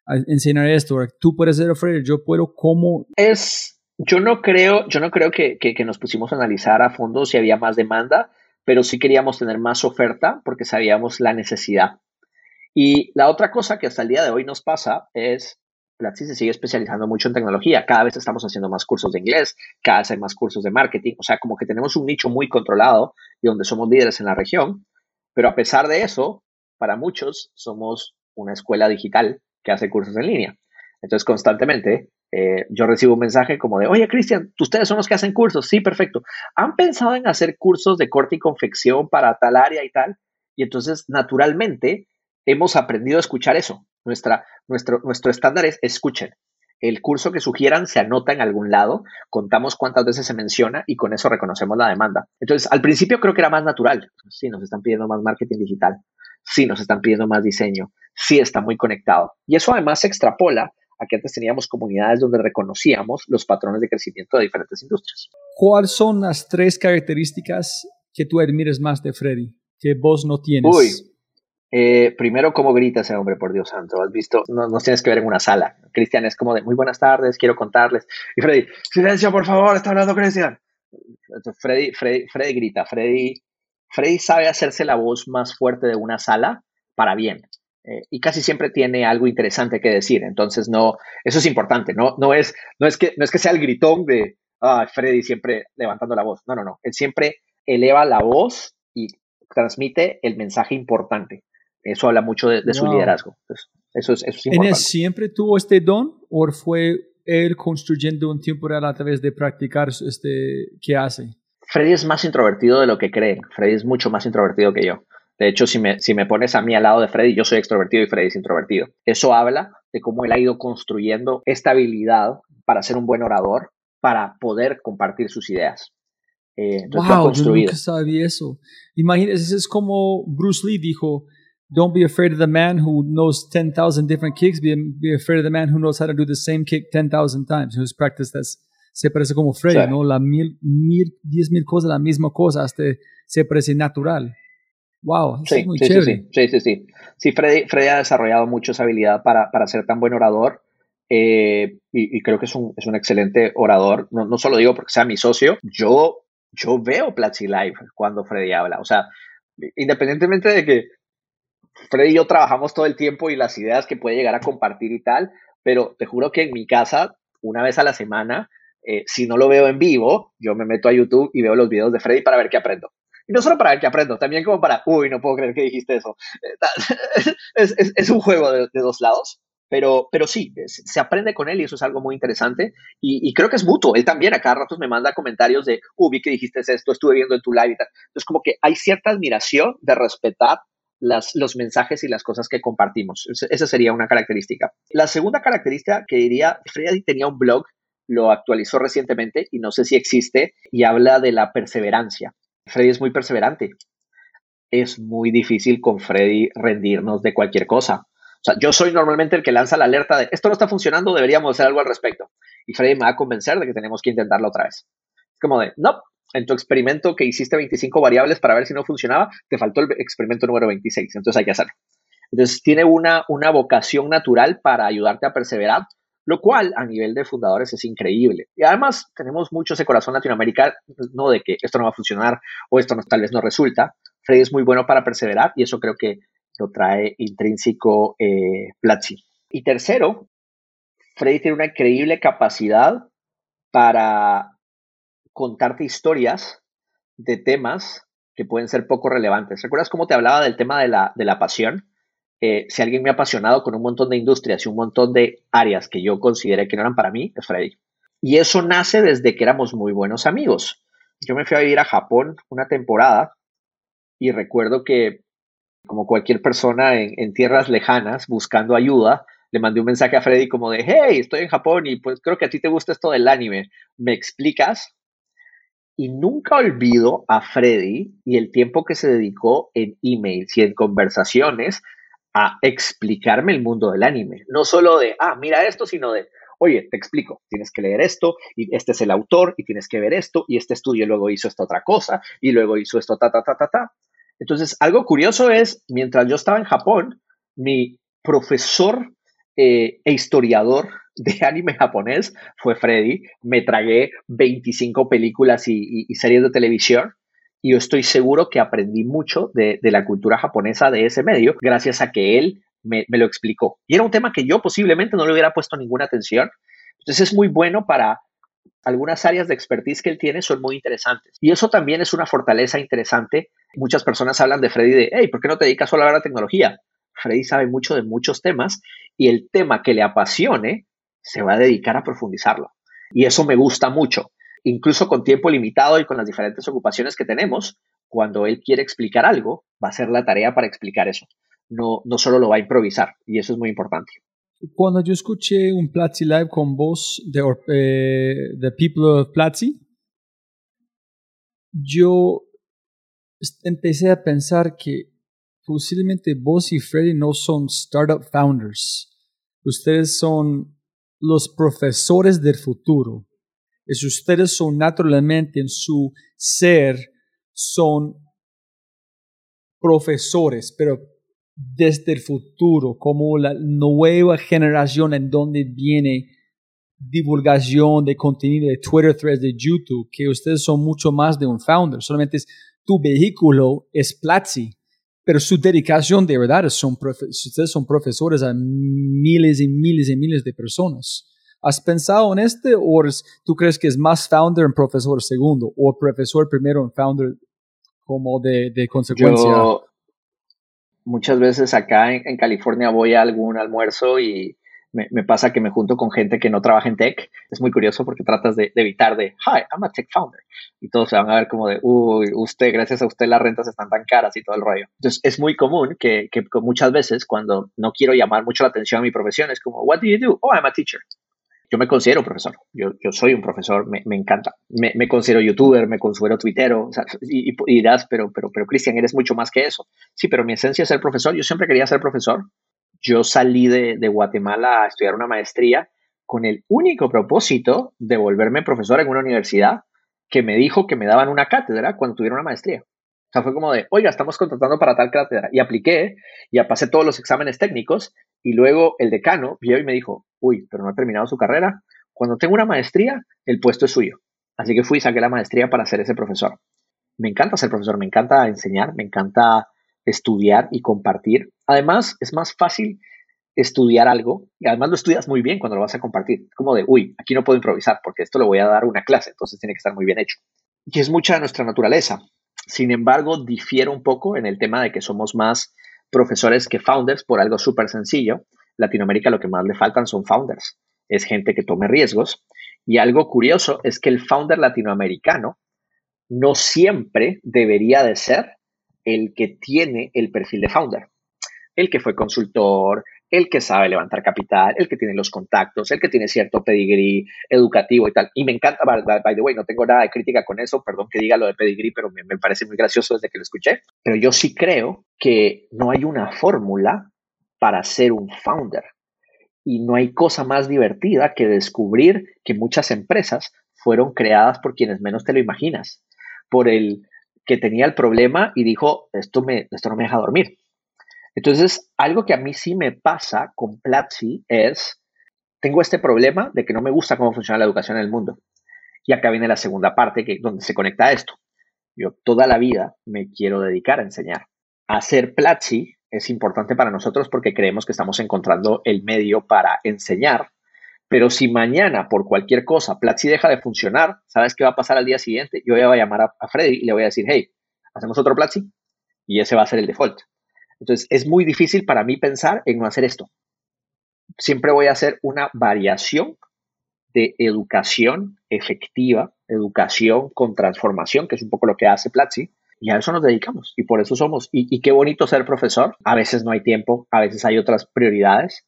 enseñar esto? Tú puedes ser Fred, yo puedo, ¿cómo? Es, yo no creo, yo no creo que, que, nos pusimos a analizar a fondo si había más demanda, pero sí queríamos tener más oferta porque sabíamos la necesidad. Y la otra cosa que hasta el día de hoy nos pasa es, Platzi se sigue especializando mucho en tecnología. Cada vez estamos haciendo más cursos de inglés, cada vez hay más cursos de marketing. O sea, como que tenemos un nicho muy controlado y donde somos líderes en la región. Pero a pesar de eso, para muchos somos una escuela digital que hace cursos en línea. Entonces, constantemente Eh, yo recibo un mensaje como de, oye, Cristian, ustedes son los que hacen cursos. Sí, perfecto. ¿Han pensado en hacer cursos de corte y confección para tal área y tal? Y entonces, naturalmente, hemos aprendido a escuchar eso. Nuestra, nuestro, nuestro estándar es escuchen. El curso que sugieran se anota en algún lado, contamos cuántas veces se menciona y con eso reconocemos la demanda. Entonces, al principio creo que era más natural. Sí, nos están pidiendo más marketing digital. Sí, nos están pidiendo más diseño. Sí, está muy conectado. Y eso además se extrapola a que antes teníamos comunidades donde reconocíamos los patrones de crecimiento de diferentes industrias. ¿Cuáles son las tres características que tú admires más de Freddy, que vos no tienes? Uy, eh, primero, ¿cómo grita ese hombre, por Dios santo? ¿Has visto? No nos tienes que ver en una sala. Cristian es como de, muy buenas tardes, quiero contarles. Y Freddy, silencio, por favor, está hablando Cristian. Freddy, Freddy, Freddy grita, Freddy, Freddy sabe hacerse la voz más fuerte de una sala para bien. Eh, y casi siempre tiene algo interesante que decir. Entonces, no, eso es importante. No, no, es, no, es, que, no es que sea el gritón de ah, Freddy siempre levantando la voz. No, no, no. Él siempre eleva la voz y transmite el mensaje importante. Eso habla mucho de, su liderazgo. eso, es, eso es importante. siempre tuvo este don o fue él construyendo un tiempo real a través de practicar este que hace? Freddy es más introvertido de lo que creen. Freddy es mucho más introvertido que yo. De hecho, si me, si me pones a mí al lado de Freddy, yo soy extrovertido y Freddy es introvertido. Eso habla de cómo él ha ido construyendo esta habilidad para ser un buen orador, para poder compartir sus ideas. Eh, wow, yo nunca sabía eso. Imagínese, es como Bruce Lee dijo, don't be afraid of the man who knows 10,000 different kicks, be, be, afraid of the man who knows how to do the same kick 10,000 times, who's practiced that. Se parece como Freddy, ¿no? La mil, mil, diez mil cosas, la misma cosa, hasta se parece natural. Wow, sí, muy sí, chévere. Sí, sí, sí, sí. Freddy, Freddy ha desarrollado mucho esa habilidad para, para ser tan buen orador. Eh, y, y, creo que es un, es un excelente orador. No, no, solo digo porque sea mi socio, yo, yo veo Platzi Live cuando Freddy habla. O sea, independientemente de que Freddy y yo trabajamos todo el tiempo y las ideas que puede llegar a compartir y tal, pero te juro que en mi casa, una vez a la semana, eh, si no lo veo en vivo, yo me meto a YouTube y veo los videos de Freddy para ver qué aprendo. Y no solo para ver qué aprendo, también como para, uy, no puedo creer que dijiste eso. [laughs] es, es, es, un juego de, de, dos lados, pero, pero sí, se aprende con él y eso es algo muy interesante. Y, y, creo que es mutuo. Él también a cada rato me manda comentarios de, uy, vi que dijiste esto, estuve viendo en tu live y tal. Entonces, como que hay cierta admiración de respetar las, los mensajes y las cosas que compartimos. Esa sería una característica. La segunda característica que diría, Freddy tenía un blog, lo actualizó recientemente y no sé si existe, y habla de la perseverancia. Freddy es muy perseverante. Es muy difícil con Freddy rendirnos de cualquier cosa. O sea, yo soy normalmente el que lanza la alerta de esto no está funcionando, deberíamos hacer algo al respecto. Y Freddy me va a convencer de que tenemos que intentarlo otra vez. Es como de, no, en tu experimento que hiciste 25 variables para ver si no funcionaba, te faltó el experimento número 26, entonces hay que hacerlo. Entonces tiene una, una vocación natural para ayudarte a perseverar, lo cual a nivel de fundadores es increíble. Y además tenemos mucho ese corazón latinoamericano, no de que esto no va a funcionar o esto no, tal vez no resulta. Freddy es muy bueno para perseverar y eso creo que lo trae intrínseco eh, Platzi. Y tercero, Freddy tiene una increíble capacidad para contarte historias de temas que pueden ser poco relevantes. ¿Recuerdas cómo te hablaba del tema de la, de la pasión? Eh, si alguien me ha apasionado con un montón de industrias y un montón de áreas que yo consideré que no eran para mí, es Freddy. Y eso nace desde que éramos muy buenos amigos. Yo me fui a vivir a Japón una temporada y recuerdo que, como cualquier persona en, en tierras lejanas buscando ayuda, le mandé un mensaje a Freddy como de, hey, estoy en Japón y pues creo que a ti te gusta esto del anime. ¿Me explicas? Y nunca olvido a Freddy y el tiempo que se dedicó en emails y en conversaciones a explicarme el mundo del anime. No solo de, ah, mira esto, sino de, oye, te explico, tienes que leer esto, y este es el autor, y tienes que ver esto, y este estudio luego hizo esta otra cosa, y luego hizo esto, ta, ta, ta, ta, ta. Entonces, algo curioso es, mientras yo estaba en Japón, mi profesor eh, e historiador de [laughs] anime japonés fue Freddy. Me tragué 25 películas y, y, series de televisión y yo estoy seguro que aprendí mucho de, de, la cultura japonesa de ese medio gracias a que él me, me, lo explicó. Y era un tema que yo posiblemente no le hubiera puesto ninguna atención. Entonces es muy bueno para algunas áreas de expertise que él tiene son muy interesantes. Y eso también es una fortaleza interesante. Muchas personas hablan de Freddy de, hey, ¿por qué no te dedicas solo a la tecnología? Freddy sabe mucho de muchos temas y el tema que le apasione se va a dedicar a profundizarlo. Y eso me gusta mucho. Incluso con tiempo limitado y con las diferentes ocupaciones que tenemos, cuando él quiere explicar algo, va a ser la tarea para explicar eso. No, no solo lo va a improvisar. Y eso es muy importante. Cuando yo escuché un Platzi Live con vos de, eh, The People of Platzi, yo empecé a pensar que posiblemente vos y Freddy no son startup founders. Ustedes son los profesores del futuro. Es ustedes son naturalmente en su ser, son profesores, pero desde el futuro, como la nueva generación en donde viene divulgación de contenido de Twitter threads, de YouTube, que ustedes son mucho más de un founder. Solamente es tu vehículo es Platzi, pero su dedicación de verdad son ustedes son profesores a miles y miles y miles de personas. ¿Has pensado en este o tú crees que es más founder en profesor segundo o profesor primero en founder como de, de consecuencia? muchas veces acá en, California voy a algún almuerzo y me, pasa que me junto con gente que no trabaja en tech. Es muy curioso porque tratas de, evitar de, hi, I'm a tech founder. Y todos se van a ver como de, uy, usted, gracias a usted las rentas están tan caras y todo el rollo. Entonces es muy común que, que muchas veces cuando no quiero llamar mucho la atención a mi profesión es como, what do you do? Oh, I'm a teacher yo me considero profesor, yo, soy un profesor, me, encanta. Me, considero youtuber, me considero tuitero, y, y, dirás, pero, pero, pero Cristian, eres mucho más que eso. Sí, pero mi esencia es ser profesor, yo siempre quería ser profesor. Yo salí de, Guatemala a estudiar una maestría con el único propósito de volverme profesor en una universidad que me dijo que me daban una cátedra cuando tuviera una maestría. O sea, fue como de, oiga, estamos contratando para tal cátedra. Y apliqué, y pasé todos los exámenes técnicos, y luego el decano vio y me dijo, uy, pero no ha terminado su carrera. Cuando tengo una maestría, el puesto es suyo. Así que fui y saqué la maestría para ser ese profesor. Me encanta ser profesor, me encanta enseñar, me encanta estudiar y compartir. Además, es más fácil estudiar algo y además lo estudias muy bien cuando lo vas a compartir. Como de, uy, aquí no puedo improvisar porque esto lo voy a dar una clase, entonces tiene que estar muy bien hecho. Y es mucha de nuestra naturaleza. Sin embargo, difiere un poco en el tema de que somos más profesores que founders por algo súper sencillo. Latinoamérica lo que más le faltan son founders. Es gente que tome riesgos. Y algo curioso es que el founder latinoamericano no siempre debería de ser el que tiene el perfil de founder. El que fue consultor, el que sabe levantar capital, el que tiene los contactos, el que tiene cierto pedigrí educativo y tal. Y me encanta, by, the way, no tengo nada de crítica con eso, perdón que diga lo de pedigrí, pero me, parece muy gracioso desde que lo escuché. Pero yo sí creo que no hay una fórmula para ser un founder. Y no hay cosa más divertida que descubrir que muchas empresas fueron creadas por quienes menos te lo imaginas. Por el que tenía el problema y dijo, esto, me, esto no me deja dormir entonces, algo que a mí sí me pasa con Platzi es, tengo este problema de que no me gusta cómo funciona la educación en el mundo. Y acá viene la segunda parte que, donde se conecta a esto. Yo toda la vida me quiero dedicar a enseñar. Hacer Platzi es importante para nosotros porque creemos que estamos encontrando el medio para enseñar. Pero si mañana, por cualquier cosa, Platzi deja de funcionar, ¿sabes qué va a pasar al día siguiente? Yo voy a llamar a, a Freddy y le voy a decir, hey, ¿hacemos otro Platzi? Y ese va a ser el default. Entonces, es muy difícil para mí pensar en no hacer esto. Siempre voy a hacer una variación de educación efectiva, educación con transformación, que es un poco lo que hace Platzi, y a eso nos dedicamos y por eso somos. Y, y, qué bonito ser profesor. A veces no hay tiempo, a veces hay otras prioridades,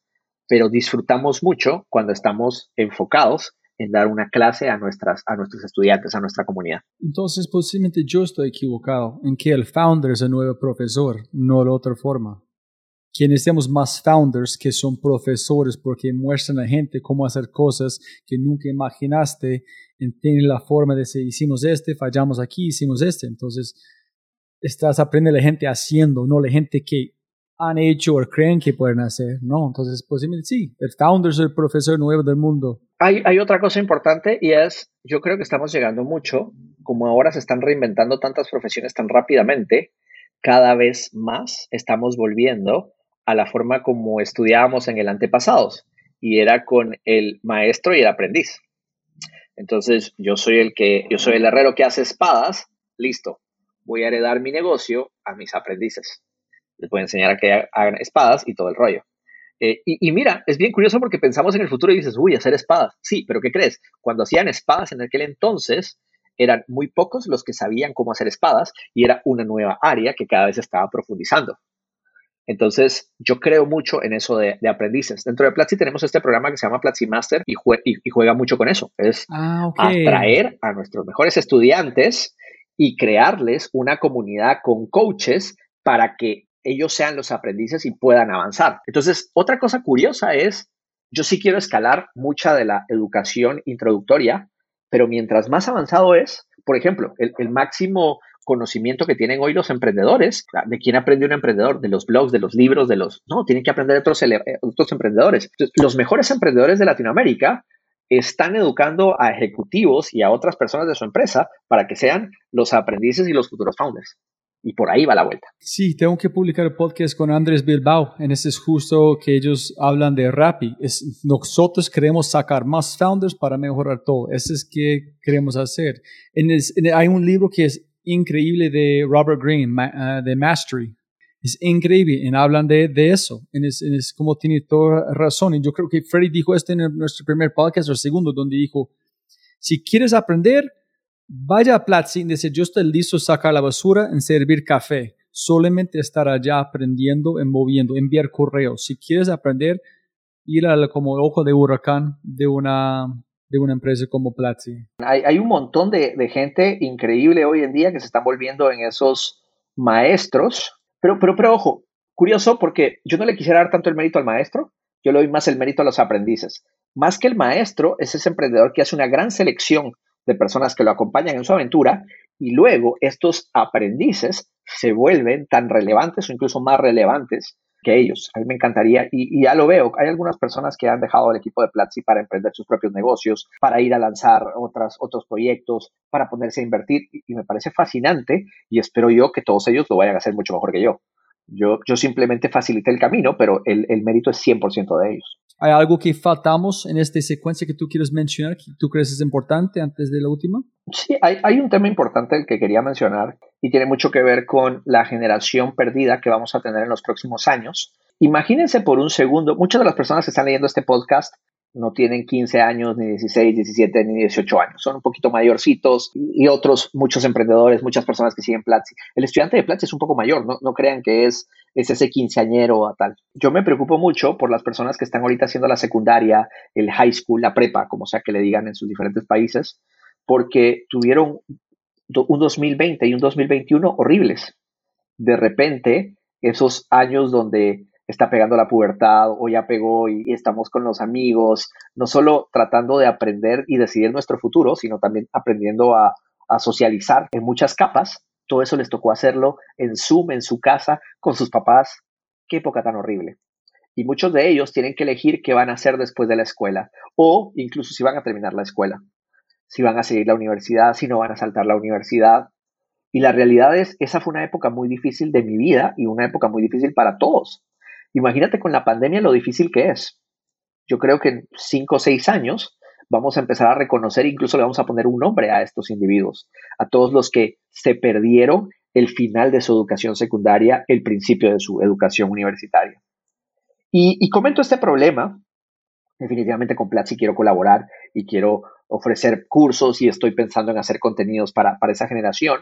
pero disfrutamos mucho cuando estamos enfocados en dar una clase a, nuestros estudiantes, a nuestra comunidad. Entonces, posiblemente yo estoy equivocado en que el founder es el nuevo profesor, no la otra forma. Quienes tenemos más founders que son profesores porque muestran a gente cómo hacer cosas que nunca imaginaste, tienen la forma de decir, hicimos este, fallamos aquí, hicimos este. Entonces, estás aprendiendo la gente haciendo, no la gente que han hecho o creen que pueden hacer, ¿no? Entonces, posiblemente sí, el founder es el profesor nuevo del mundo. Hay, otra cosa importante y es, yo creo que estamos llegando mucho, como ahora se están reinventando tantas profesiones tan rápidamente, cada vez más estamos volviendo a la forma como estudiábamos en el antepasado, y era con el maestro y el aprendiz. Entonces, yo soy el que, yo soy el herrero que hace espadas, listo, voy a heredar mi negocio a mis aprendices les voy a enseñar a que hagan espadas y todo el rollo. Eh, y, mira, es bien curioso porque pensamos en el futuro y dices, uy, hacer espadas. Sí, pero ¿qué crees? Cuando hacían espadas en aquel entonces, eran muy pocos los que sabían cómo hacer espadas y era una nueva área que cada vez estaba profundizando. Entonces, yo creo mucho en eso de, aprendices. Dentro de Platzi tenemos este programa que se llama Platzi Master y, juega mucho con eso. Es ah, atraer a nuestros mejores estudiantes y crearles una comunidad con coaches para que ellos sean los aprendices y puedan avanzar. Entonces, otra cosa curiosa es, yo sí quiero escalar mucha de la educación introductoria, pero mientras más avanzado es, por ejemplo, el, máximo conocimiento que tienen hoy los emprendedores. ¿De quién aprende un emprendedor? De los blogs, de los libros, de los... No, tienen que aprender de otros, eh, otros emprendedores. los mejores emprendedores de Latinoamérica están educando a ejecutivos y a otras personas de su empresa para que sean los aprendices y los futuros founders. Y por ahí va la vuelta. Sí, tengo que publicar el podcast con Andrés Bilbao. En ese es justo que ellos hablan de Rappi. Es, nosotros queremos sacar más founders para mejorar todo. Eso es que queremos hacer. En hay un libro que es increíble de Robert Greene, uh, de Mastery. Es increíble, y hablan de, de eso, es, es, como tiene toda razón. Y yo creo que Freddy dijo esto en nuestro primer podcast, o el segundo, donde dijo, si quieres aprender, vaya a Platzi y dice, yo estoy listo sacar la basura, en servir café. Solamente estar allá aprendiendo, en moviendo, enviar correos. Si quieres aprender, ir al como ojo de huracán de una de una empresa como Platzi? Hay, hay un montón de, de, gente increíble hoy en día que se están volviendo en esos maestros, pero, pero, pero ojo, curioso porque yo no le quisiera dar tanto el mérito al maestro, yo le doy más el mérito a los aprendices. Más que el maestro es ese emprendedor que hace una gran selección de personas que lo acompañan en su aventura y luego estos aprendices se vuelven tan relevantes o incluso más relevantes que ellos. A mí me encantaría, y, ya lo veo, hay algunas personas que han dejado el equipo de Platzi para emprender sus propios negocios, para ir a lanzar otros proyectos, para ponerse a invertir, y, me parece fascinante y espero yo que todos ellos lo vayan a hacer mucho mejor que yo. Yo, yo simplemente facilité el camino, pero el, el mérito es 100% de ellos. ¿Hay algo que faltamos en esta secuencia que tú quieres mencionar, que tú crees es importante antes de la última? Sí, hay, un tema importante que quería mencionar y tiene mucho que ver con la generación perdida que vamos a tener en los próximos años. Imagínense por un segundo, muchas de las personas que están leyendo este podcast no tienen 15 años, ni 16, 17, ni 18 años. Son un poquito mayorcitos y otros, muchos emprendedores, muchas personas que siguen Platzi. El estudiante de Platzi es un poco mayor, no crean que es, es ese quinceañero o tal. Yo me preocupo mucho por las personas que están ahorita haciendo la secundaria, el high school, la prepa, como sea que le digan en sus diferentes países, porque tuvieron un 2020 y un 2021 horribles. De repente, esos años donde está pegando la pubertad o ya pegó y, estamos con los amigos, no solo tratando de aprender y decidir nuestro futuro, sino también aprendiendo a, socializar en muchas capas. Todo eso les tocó hacerlo en Zoom, en su casa, con sus papás. Qué época tan horrible. Y muchos de ellos tienen que elegir qué van a hacer después de la escuela o incluso si van a terminar la escuela, si van a seguir la universidad, si no van a saltar la universidad. Y la realidad es, esa fue una época muy difícil de mi vida y una época muy difícil para todos Imagínate con la pandemia lo difícil que es. Yo creo que en cinco o seis años vamos a empezar a reconocer, incluso le vamos a poner un nombre a estos individuos, a todos los que se perdieron el final de su educación secundaria, el principio de su educación universitaria. Y, comento este problema, definitivamente con Platzi quiero colaborar y quiero ofrecer cursos y estoy pensando en hacer contenidos para, para esa generación,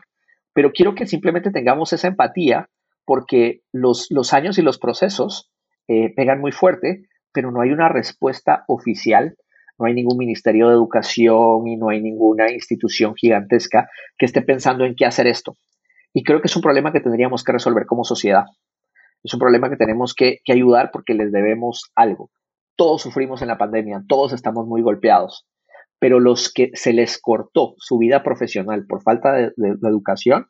pero quiero que simplemente tengamos esa empatía porque los, los años y los procesos eh, pegan muy fuerte, pero no hay una respuesta oficial, no hay ningún ministerio de educación y no hay ninguna institución gigantesca que esté pensando en qué hacer esto. Y creo que es un problema que tendríamos que resolver como sociedad. Es un problema que tenemos que, ayudar porque les debemos algo. Todos sufrimos en la pandemia, todos estamos muy golpeados, pero los que se les cortó su vida profesional por falta de educación,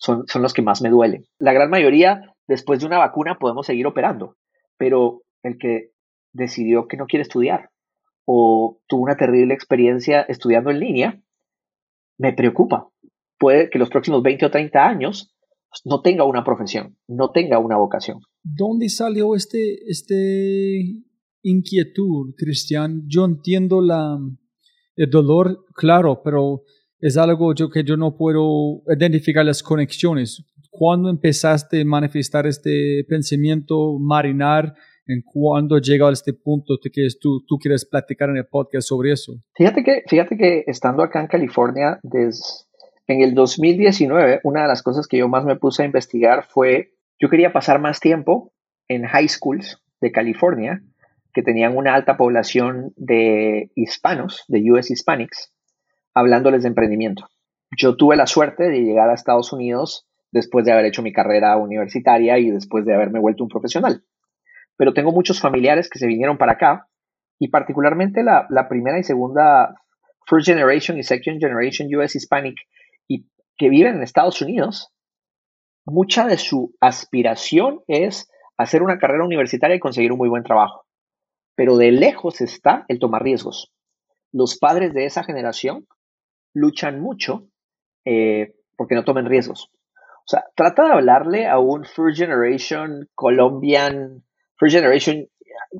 son, los que más me duelen. La gran mayoría, después de una vacuna, podemos seguir operando, pero el que decidió que no quiere estudiar o tuvo una terrible experiencia estudiando en línea, me preocupa. Puede que los próximos 20 o 30 años no tenga una profesión, no tenga una vocación. ¿Dónde salió este, este inquietud, Cristian? Yo entiendo la, el dolor, claro, pero es algo yo, que yo no puedo identificar las conexiones. ¿Cuándo empezaste a manifestar este pensamiento marinar ¿En cuándo llega a este punto que tú, quieres platicar en el podcast sobre eso? Fíjate que, fíjate que estando acá en California, desde, en el 2019, una de las cosas que yo más me puse a investigar fue, yo quería pasar más tiempo en high schools de California que tenían una alta población de hispanos, de US Hispanics, hablándoles de emprendimiento. Yo tuve la suerte de llegar a Estados Unidos después de haber hecho mi carrera universitaria y después de haberme vuelto un profesional. Pero tengo muchos familiares que se vinieron para acá y particularmente la, primera y segunda First Generation y Second Generation US Hispanic y que viven en Estados Unidos, mucha de su aspiración es hacer una carrera universitaria y conseguir un muy buen trabajo. Pero de lejos está el tomar riesgos. Los padres de esa generación luchan mucho eh, porque no tomen riesgos. O sea, trata de hablarle a un First Generation Colombian, First Generation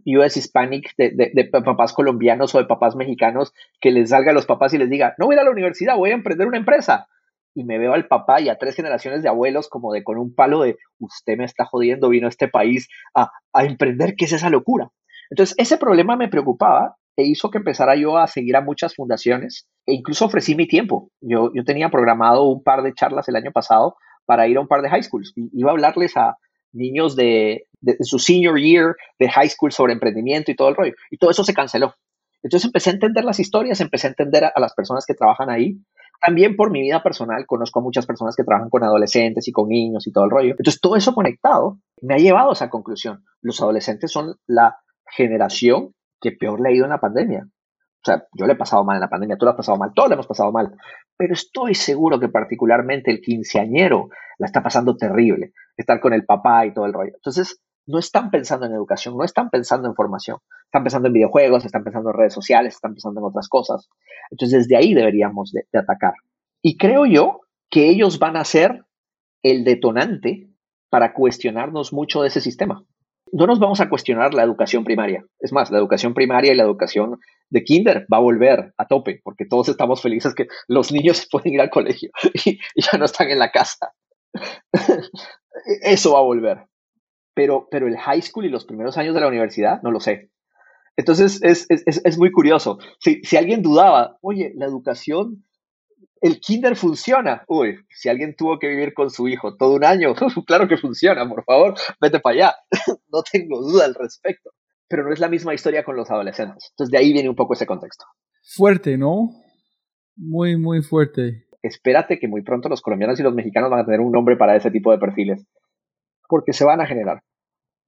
US Hispanic de, papás colombianos o de papás mexicanos que les salga a los papás y les diga, no voy a la universidad, voy a emprender una empresa. Y me veo al papá y a tres generaciones de abuelos como de con un palo de, usted me está jodiendo, vino a este país a, a emprender, ¿qué es esa locura? Entonces, ese problema me preocupaba e hizo que empezara yo a seguir a muchas fundaciones e incluso ofrecí mi tiempo. Yo, yo tenía programado un par de charlas el año pasado para ir a un par de high schools. Iba a hablarles a niños de, su senior year de high school sobre emprendimiento y todo el rollo. Y todo eso se canceló. Entonces empecé a entender las historias, empecé a entender a, las personas que trabajan ahí. También por mi vida personal conozco a muchas personas que trabajan con adolescentes y con niños y todo el rollo. Entonces todo eso conectado me ha llevado a esa conclusión. Los adolescentes son la generación que peor le ha ido en la pandemia. O sea, yo le he pasado mal en la pandemia, tú lo has pasado mal, todos le hemos pasado mal. Pero estoy seguro que particularmente el quinceañero la está pasando terrible. Estar con el papá y todo el rollo. Entonces, no están pensando en educación, no están pensando en formación. Están pensando en videojuegos, están pensando en redes sociales, están pensando en otras cosas. Entonces, desde ahí deberíamos de, atacar. Y creo yo que ellos van a ser el detonante para cuestionarnos mucho de ese sistema no nos vamos a cuestionar la educación primaria. Es más, la educación primaria y la educación de kinder va a volver a tope, porque todos estamos felices que los niños [laughs] pueden ir al colegio y, ya no están en la casa. [laughs] Eso va a volver. Pero, pero el high school y los primeros años de la universidad, no lo sé. Entonces es, es, muy curioso. Si, si alguien dudaba, oye, la educación el kinder funciona. Uy, si alguien tuvo que vivir con su hijo todo un año, [laughs] claro que funciona, por favor, vete para allá. [laughs] no tengo duda al respecto. Pero no es la misma historia con los adolescentes. Entonces de ahí viene un poco ese contexto. Fuerte, ¿no? Muy, muy fuerte. Espérate que muy pronto los colombianos y los mexicanos van a tener un nombre para ese tipo de perfiles. Porque se van a generar.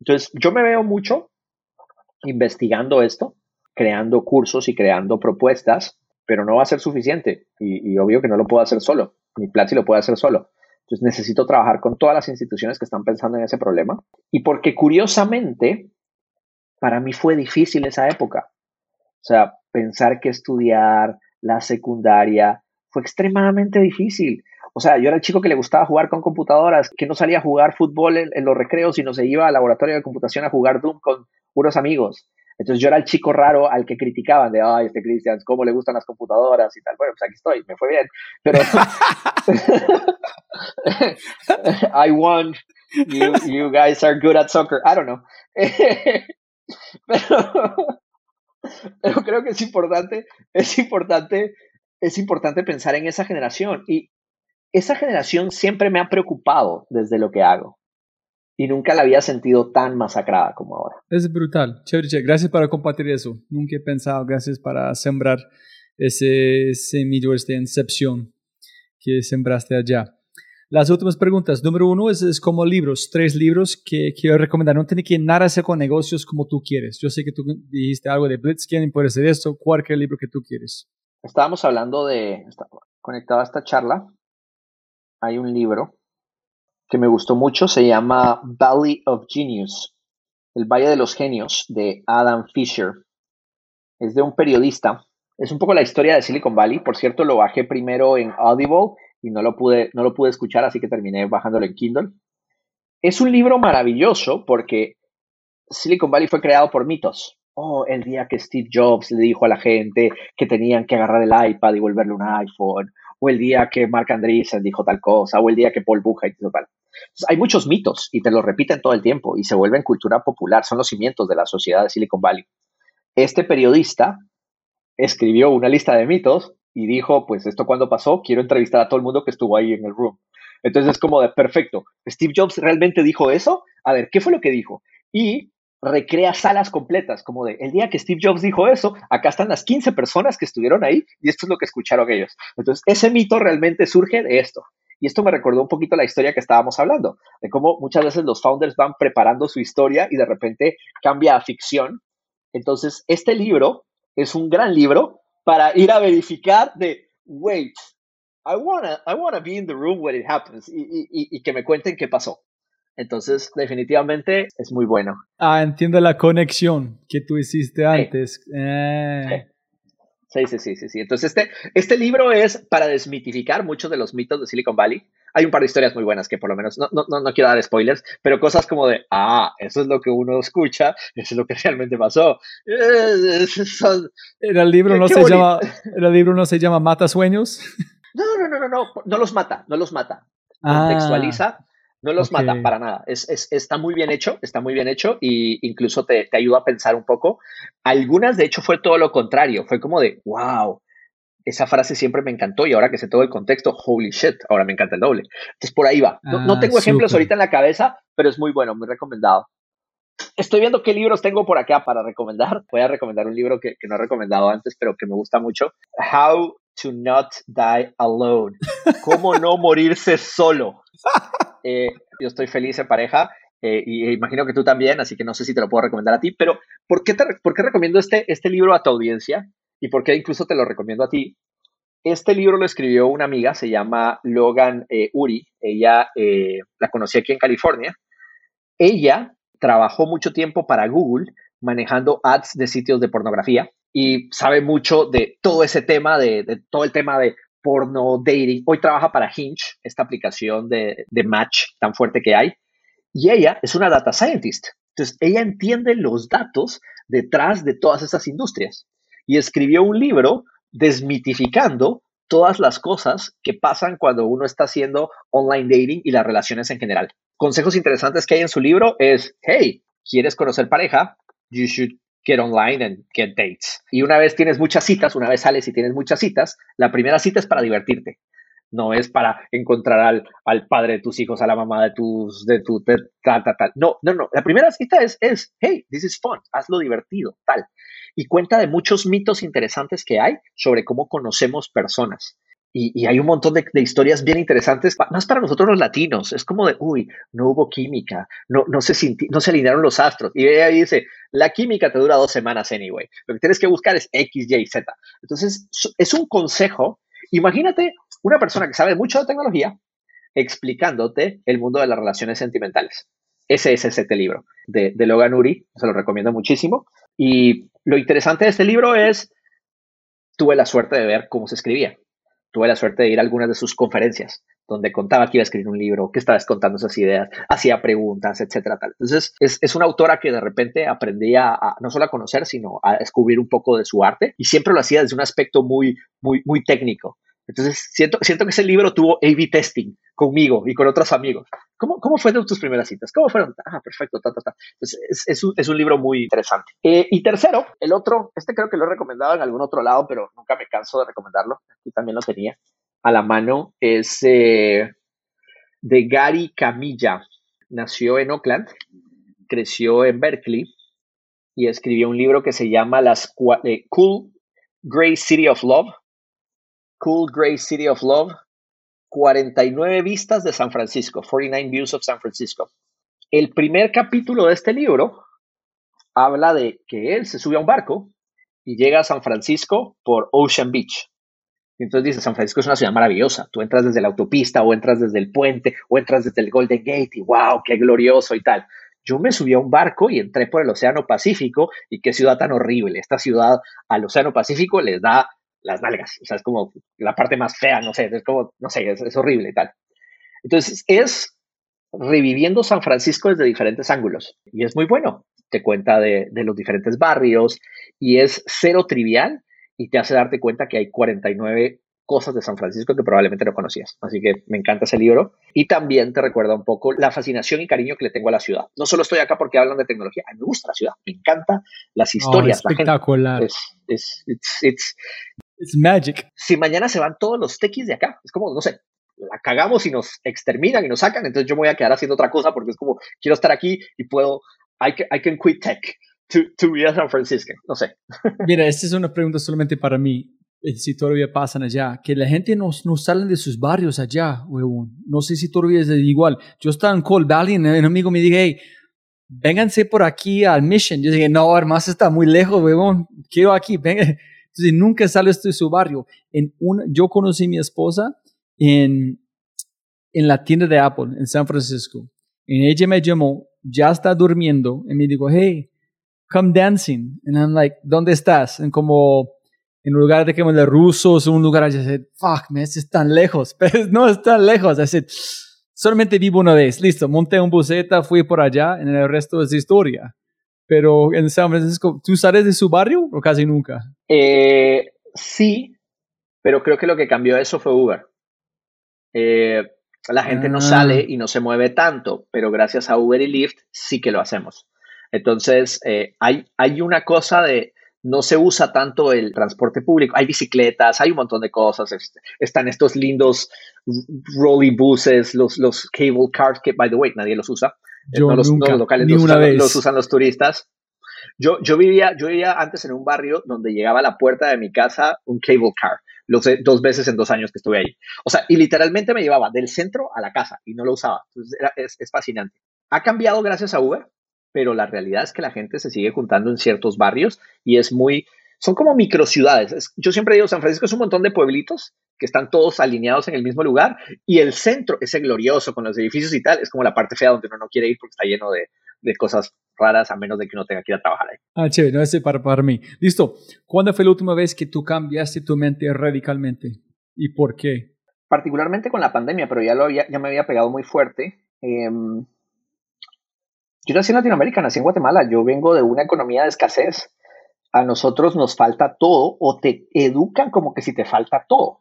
Entonces yo me veo mucho investigando esto, creando cursos y creando propuestas pero no va a ser suficiente y, obvio que no lo puedo hacer solo, ni Platzi lo puede hacer solo. Entonces necesito trabajar con todas las instituciones que están pensando en ese problema y porque curiosamente para mí fue difícil esa época. O sea, pensar que estudiar la secundaria fue extremadamente difícil. O sea, yo era el chico que le gustaba jugar con computadoras, que no salía a jugar fútbol en, en los recreos, sino se iba al laboratorio de computación a jugar Doom con unos amigos. Entonces yo era el chico raro al que criticaban de, ay, este Christian, ¿cómo le gustan las computadoras y tal? Bueno, pues aquí estoy, me fue bien. Pero [laughs] I won, you, you guys are good at soccer, I don't know. [laughs] pero, pero creo que es importante, es importante, es importante pensar en esa generación y esa generación siempre me ha preocupado desde lo que hago y nunca la había sentido tan masacrada como ahora. Es brutal. Chévere, gracias por compartir eso. Nunca he pensado, gracias para sembrar ese semillo, esta incepción que sembraste allá. Las últimas preguntas. Número uno es, como libros, tres libros que quiero recomendar. No tiene que nada hacer con negocios como tú quieres. Yo sé que tú dijiste algo de Blitzscaling, puede ser esto, cualquier libro que tú quieres. Estábamos hablando de, conectado a esta charla, hay un libro que me gustó mucho, se llama Valley of Genius, el Valle de los Genios, de Adam Fisher. Es de un periodista. Es un poco la historia de Silicon Valley. Por cierto, lo bajé primero en Audible y no lo pude, no lo pude escuchar, así que terminé bajándolo en Kindle. Es un libro maravilloso porque Silicon Valley fue creado por mitos. Oh, el día que Steve Jobs le dijo a la gente que tenían que agarrar el iPad y volverle un iPhone o el día que Mark Andreessen dijo tal cosa, o el día que Paul Buchheit hizo tal. hay muchos mitos y te lo repiten todo el tiempo y se vuelven cultura popular, son los cimientos de la sociedad de Silicon Valley. Este periodista escribió una lista de mitos y dijo, pues esto cuando pasó, quiero entrevistar a todo el mundo que estuvo ahí en el room. Entonces es como de, perfecto, Steve Jobs realmente dijo eso, a ver, ¿qué fue lo que dijo? Y recrea salas completas, como de, el día que Steve Jobs dijo eso, acá están las 15 personas que estuvieron ahí y esto es lo que escucharon ellos. Entonces, ese mito realmente surge de esto. Y esto me recordó un poquito la historia que estábamos hablando, de cómo muchas veces los founders van preparando su historia y de repente cambia a ficción. Entonces, este libro es un gran libro para ir a verificar de, wait, I wanna, I wanna be in the room when it happens y, y, y que me cuenten qué pasó. Entonces, definitivamente es muy bueno. Ah, entiendo la conexión que tú hiciste antes. Eh. Sí. sí. sí, sí, sí, Entonces, este, este libro es para desmitificar muchos de los mitos de Silicon Valley. Hay un par de historias muy buenas que por lo menos, no, no, no quiero dar spoilers, pero cosas como de, ah, eso es lo que uno escucha, eso es lo que [laughs] realmente pasó. el libro no se llama, el libro no se llama Mata Sueños. No, no, no, no, no, no los mata, no los mata. Ah. No los mata para nada. Es, está muy bien hecho, está muy bien hecho y incluso te, ayuda a pensar un poco. Algunas, de hecho, fue todo lo contrario. Fue como de, wow, esa frase siempre me encantó y ahora que sé todo el contexto, holy shit, ahora me encanta el doble. Entonces por ahí va. No, ah, tengo ejemplos ahorita en la cabeza, pero es muy bueno, muy recomendado. Estoy viendo qué libros tengo por acá para recomendar. [laughs] Voy a recomendar un libro que, que no he recomendado antes, pero que me gusta mucho. How to Not Die Alone. Cómo no morirse solo. [laughs] Eh, yo estoy feliz en pareja eh, y imagino que tú también, así que no sé si te lo puedo recomendar a ti, pero ¿por qué, te, por qué recomiendo este, este libro a tu audiencia? ¿Y por qué incluso te lo recomiendo a ti? Este libro lo escribió una amiga, se llama Logan eh, Uri, ella la conocí aquí en California. Ella trabajó mucho tiempo para Google manejando ads de sitios de pornografía y sabe mucho de todo ese tema, de, de todo el tema de porno dating. Hoy trabaja para Hinge, esta aplicación de, match tan fuerte que hay. Y ella es una data scientist. Entonces, ella entiende los datos detrás de todas esas industrias. Y escribió un libro desmitificando todas las cosas que pasan cuando uno está haciendo online dating y las relaciones en general. Consejos interesantes que hay en su libro es, hey, ¿quieres conocer pareja? You should get online and get dates. Y una vez tienes muchas citas, una vez sales y tienes muchas citas, la primera cita es para divertirte. No es para encontrar al, al padre de tus hijos, a la mamá de tus, de tu, tal, tal, tal. No, no, no. La primera cita es, es, hey, this is fun, hazlo divertido, tal. Y cuenta de muchos mitos interesantes que hay sobre cómo conocemos personas. Y, hay un montón de, historias bien interesantes, más para nosotros los latinos. Es como de, uy, no hubo química, no, no, se, no se alinearon los astros. Y ella dice, la química te dura dos semanas anyway. Lo que tienes que buscar es X, Y, Z. Entonces, es un consejo. Imagínate una persona que sabe mucho de tecnología explicándote el mundo de las relaciones sentimentales. Ese es este libro de, de Logan Uri. Se lo recomiendo muchísimo. Y lo interesante de este libro es, tuve la suerte de ver cómo se escribía tuve la suerte de ir a algunas de sus conferencias donde contaba que iba a escribir un libro, que estaba contando esas ideas, hacía preguntas, etcétera, tal. Entonces, es, es una autora que de repente aprendía a, no solo a conocer, sino a descubrir un poco de su arte y siempre lo hacía desde un aspecto muy, muy, muy técnico. Entonces, siento, siento que ese libro tuvo A-B testing conmigo y con otros amigos. ¿Cómo, cómo fueron tus primeras citas? ¿Cómo fueron? Ah, perfecto, ta, ta, ta. es, es, un, es, un, libro muy interesante. Eh, y tercero, el otro, este creo que lo he recomendado en algún otro lado, pero nunca me canso de recomendarlo. Aquí también lo tenía a la mano. Es eh, de Gary Camilla. Nació en Oakland, creció en Berkeley y escribió un libro que se llama Las eh, Cool Grey City of Love Cool Gray City of Love, 49 vistas de San Francisco, 49 Views of San Francisco. El primer capítulo de este libro habla de que él se sube a un barco y llega a San Francisco por Ocean Beach. Y entonces dice, San Francisco es una ciudad maravillosa. Tú entras desde la autopista o entras desde el puente o entras desde el Golden Gate y wow, qué glorioso y tal. Yo me subí a un barco y entré por el Océano Pacífico y qué ciudad tan horrible. Esta ciudad al Océano Pacífico les da las nalgas. O sea, es como la parte más fea, no sé, es como, no sé, es, horrible y tal. Entonces, es reviviendo San Francisco desde diferentes ángulos. Y es muy bueno. Te cuenta de, de, los diferentes barrios y es cero trivial y te hace darte cuenta que hay 49 cosas de San Francisco que probablemente no conocías. Así que me encanta ese libro. Y también te recuerda un poco la fascinación y cariño que le tengo a la ciudad. No solo estoy acá porque hablan de tecnología, a mí me gusta la ciudad, me encanta las historias. espectacular. Es, es, it's, it's, it's magic. Si mañana se van todos los techis de acá, es como, no sé, la cagamos y nos exterminan y nos sacan, entonces yo me voy a quedar haciendo otra cosa porque es como, quiero estar aquí y puedo, I can, I can quit tech to, to be a San Francisco, no sé. [laughs] Mira, esta es una pregunta solamente para mí, eh, si todavía pasan allá, que la gente no, no salen de sus barrios allá, huevón. No sé si todavía es igual. Yo estaba en Cold Valley y un amigo me dijo, hey, vénganse por aquí al Mission. Yo dije, no, hermano, está muy lejos, huevón. Quiero aquí, venga. Entonces, nunca sales de su barrio. En una, yo conocí a mi esposa en, en la tienda de Apple en San Francisco. Y ella me llamó, ya está durmiendo, y me dijo, hey, come dancing. And I'm like, ¿dónde estás? En como, en lugar de que de rusos, un lugar, I said, fuck, me es tan lejos. [laughs] Pero no es tan lejos. I solamente vivo una vez. Listo, monté un buseta, fui por allá, en el resto es historia. Pero en San Francisco, ¿tú sales de su barrio o casi nunca? Eh, sí, pero creo que lo que cambió eso fue Uber. Eh, la gente no sale Ah. y no se mueve tanto, pero gracias a Uber y Lyft sí que lo hacemos. Entonces, eh, hay, hay una cosa de, no se usa tanto el transporte público, hay bicicletas, hay un montón de cosas, este, están estos lindos rolly buses, los, los cable cars, que, by the way, nadie los usa, Yo no los, no nunca, los locales ni los una usan, vez. los usan los turistas. Yo, yo, vivía, yo vivía antes en un barrio donde llegaba a la puerta de mi casa un cable car, los dos veces en dos años que estuve ahí. O sea, y literalmente me llevaba del centro a la casa y no lo usaba. Entonces, era, es, es fascinante. Ha cambiado gracias a Uber, pero la realidad es que la gente se sigue juntando en ciertos barrios y es muy, son como microciudades. Es, yo siempre digo, San Francisco es un montón de pueblitos que están todos alineados en el mismo lugar y el centro, ese glorioso con los edificios y tal, es como la parte fea donde uno no quiere ir porque está lleno de, de cosas raras a menos de que uno tenga que ir a trabajar ahí. Ah, chévere, no ese para, para mí. Listo. ¿Cuándo fue la última vez que tú cambiaste tu mente radicalmente? ¿Y por qué? Particularmente con la pandemia, pero ya, lo había, ya me había pegado muy fuerte. Eh, yo nací en Latinoamérica, nací en Guatemala. Yo vengo de una economía de escasez. A nosotros nos falta todo o te educan como que si te falta todo.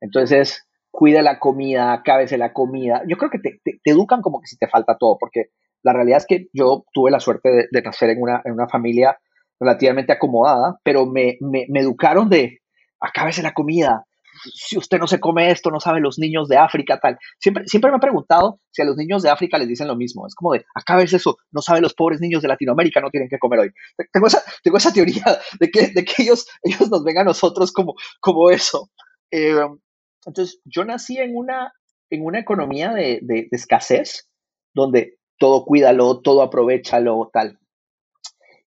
Entonces, cuida la comida, cábese la comida. Yo creo que te, educan como que si te falta todo, porque la realidad es que yo tuve la suerte de, nacer en una, en una, familia relativamente acomodada, pero me, me, me educaron de acábese la comida. Si usted no se come esto, no sabe los niños de África, tal. Siempre, siempre me he preguntado si a los niños de África les dicen lo mismo. Es como de, acábese eso, no sabe los pobres niños de Latinoamérica, no tienen que comer hoy. Tengo esa, tengo esa teoría de que, de que ellos, ellos nos ven a nosotros como, como eso. Eh, entonces, yo nací en una, en una economía de, de, de escasez, donde todo cuídalo, todo aprovechalo, tal.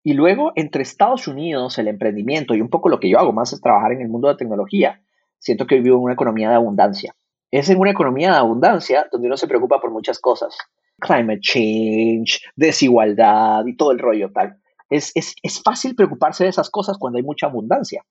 Y luego, entre Estados Unidos, el emprendimiento y un poco lo que yo hago más es trabajar en el mundo de tecnología, siento que vivo en una economía de abundancia. Es en una economía de abundancia donde uno se preocupa por muchas cosas. Climate change, desigualdad y todo el rollo tal. Es, es, es fácil preocuparse de esas cosas cuando hay mucha abundancia.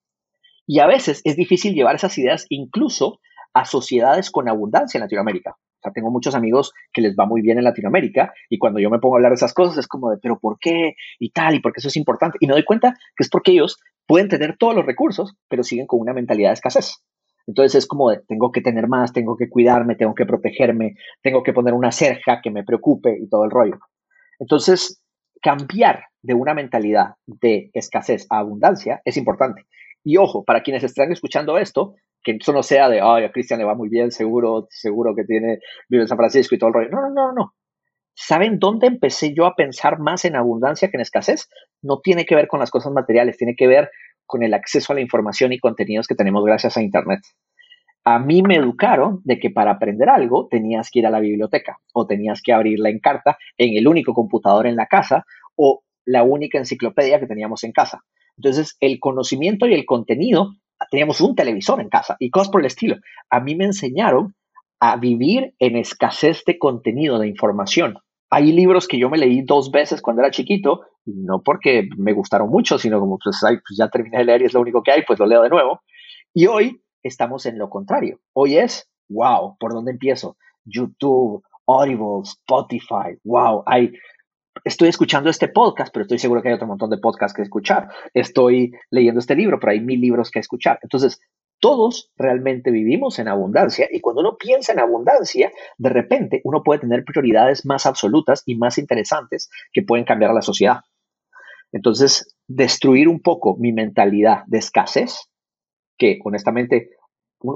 Y a veces es difícil llevar esas ideas incluso a sociedades con abundancia en Latinoamérica. O sea, tengo muchos amigos que les va muy bien en Latinoamérica y cuando yo me pongo a hablar de esas cosas es como de, pero ¿por qué? Y tal, y porque eso es importante. Y me doy cuenta que es porque ellos pueden tener todos los recursos, pero siguen con una mentalidad de escasez. Entonces es como de, tengo que tener más, tengo que cuidarme, tengo que protegerme, tengo que poner una cerja que me preocupe y todo el rollo. Entonces, cambiar de una mentalidad de escasez a abundancia es importante. Y ojo, para quienes están escuchando esto, que eso no sea de, ay, a Cristian le va muy bien, seguro, seguro que tiene, vive en San Francisco y todo el rollo. No, no, no, no. ¿Saben dónde empecé yo a pensar más en abundancia que en escasez? No tiene que ver con las cosas materiales, tiene que ver con el acceso a la información y contenidos que tenemos gracias a Internet. A mí me educaron de que para aprender algo tenías que ir a la biblioteca o tenías que abrirla en carta en el único computador en la casa o la única enciclopedia que teníamos en casa. Entonces, el conocimiento y el contenido, teníamos un televisor en casa y cosas por el estilo. A mí me enseñaron a vivir en escasez de contenido, de información. Hay libros que yo me leí dos veces cuando era chiquito, no porque me gustaron mucho, sino como pues, pues ya terminé de leer y es lo único que hay, pues lo leo de nuevo. Y hoy estamos en lo contrario. Hoy es, wow, ¿por dónde empiezo? YouTube, Audible, Spotify, wow, hay estoy escuchando este podcast, pero estoy seguro que hay otro montón de podcasts que escuchar. Estoy leyendo este libro, pero hay mil libros que escuchar. Entonces, todos realmente vivimos en abundancia y cuando uno piensa en abundancia, de repente uno puede tener prioridades más absolutas y más interesantes que pueden cambiar la sociedad. Entonces, destruir un poco mi mentalidad de escasez, que honestamente,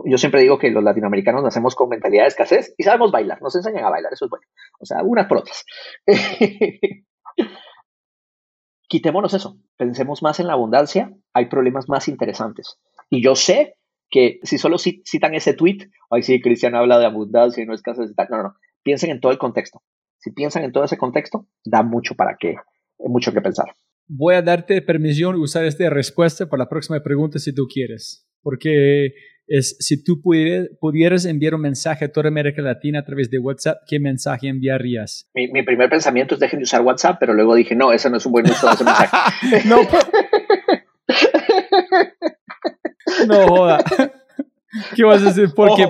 yo siempre digo que los latinoamericanos nacemos con mentalidad de escasez y sabemos bailar, nos enseñan a bailar, eso es bueno. O sea, unas por otras. [laughs] Quitémonos eso, pensemos más en la abundancia, hay problemas más interesantes. Y yo sé que si solo citan ese tweet, ay, sí, Cristian habla de abundancia y no escasez, no, no, no, piensen en todo el contexto. Si piensan en todo ese contexto, da mucho para que, mucho que pensar. Voy a darte permisión de usar esta respuesta para la próxima pregunta si tú quieres, porque es si tú pudieras, enviar un mensaje a toda América Latina a través de WhatsApp, ¿qué mensaje enviarías? Mi, mi primer pensamiento es dejen de usar WhatsApp, pero luego dije, no, ese no es un buen uso de ese mensaje. [laughs] no, [laughs] no joda. [laughs] ¿Qué vas a decir? ¿Por qué?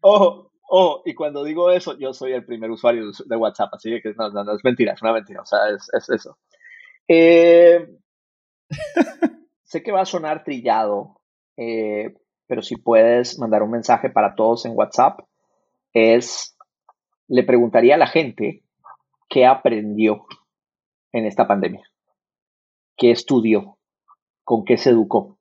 Ojo, ojo, y cuando digo eso, yo soy el primer usuario de WhatsApp, así que no, no, no es mentira, es una mentira, o sea, es, es eso. Eh, [laughs] sé que va a sonar trillado, eh, pero si puedes mandar un mensaje para todos en WhatsApp, es, le preguntaría a la gente qué aprendió en esta pandemia, qué estudió, con qué se educó.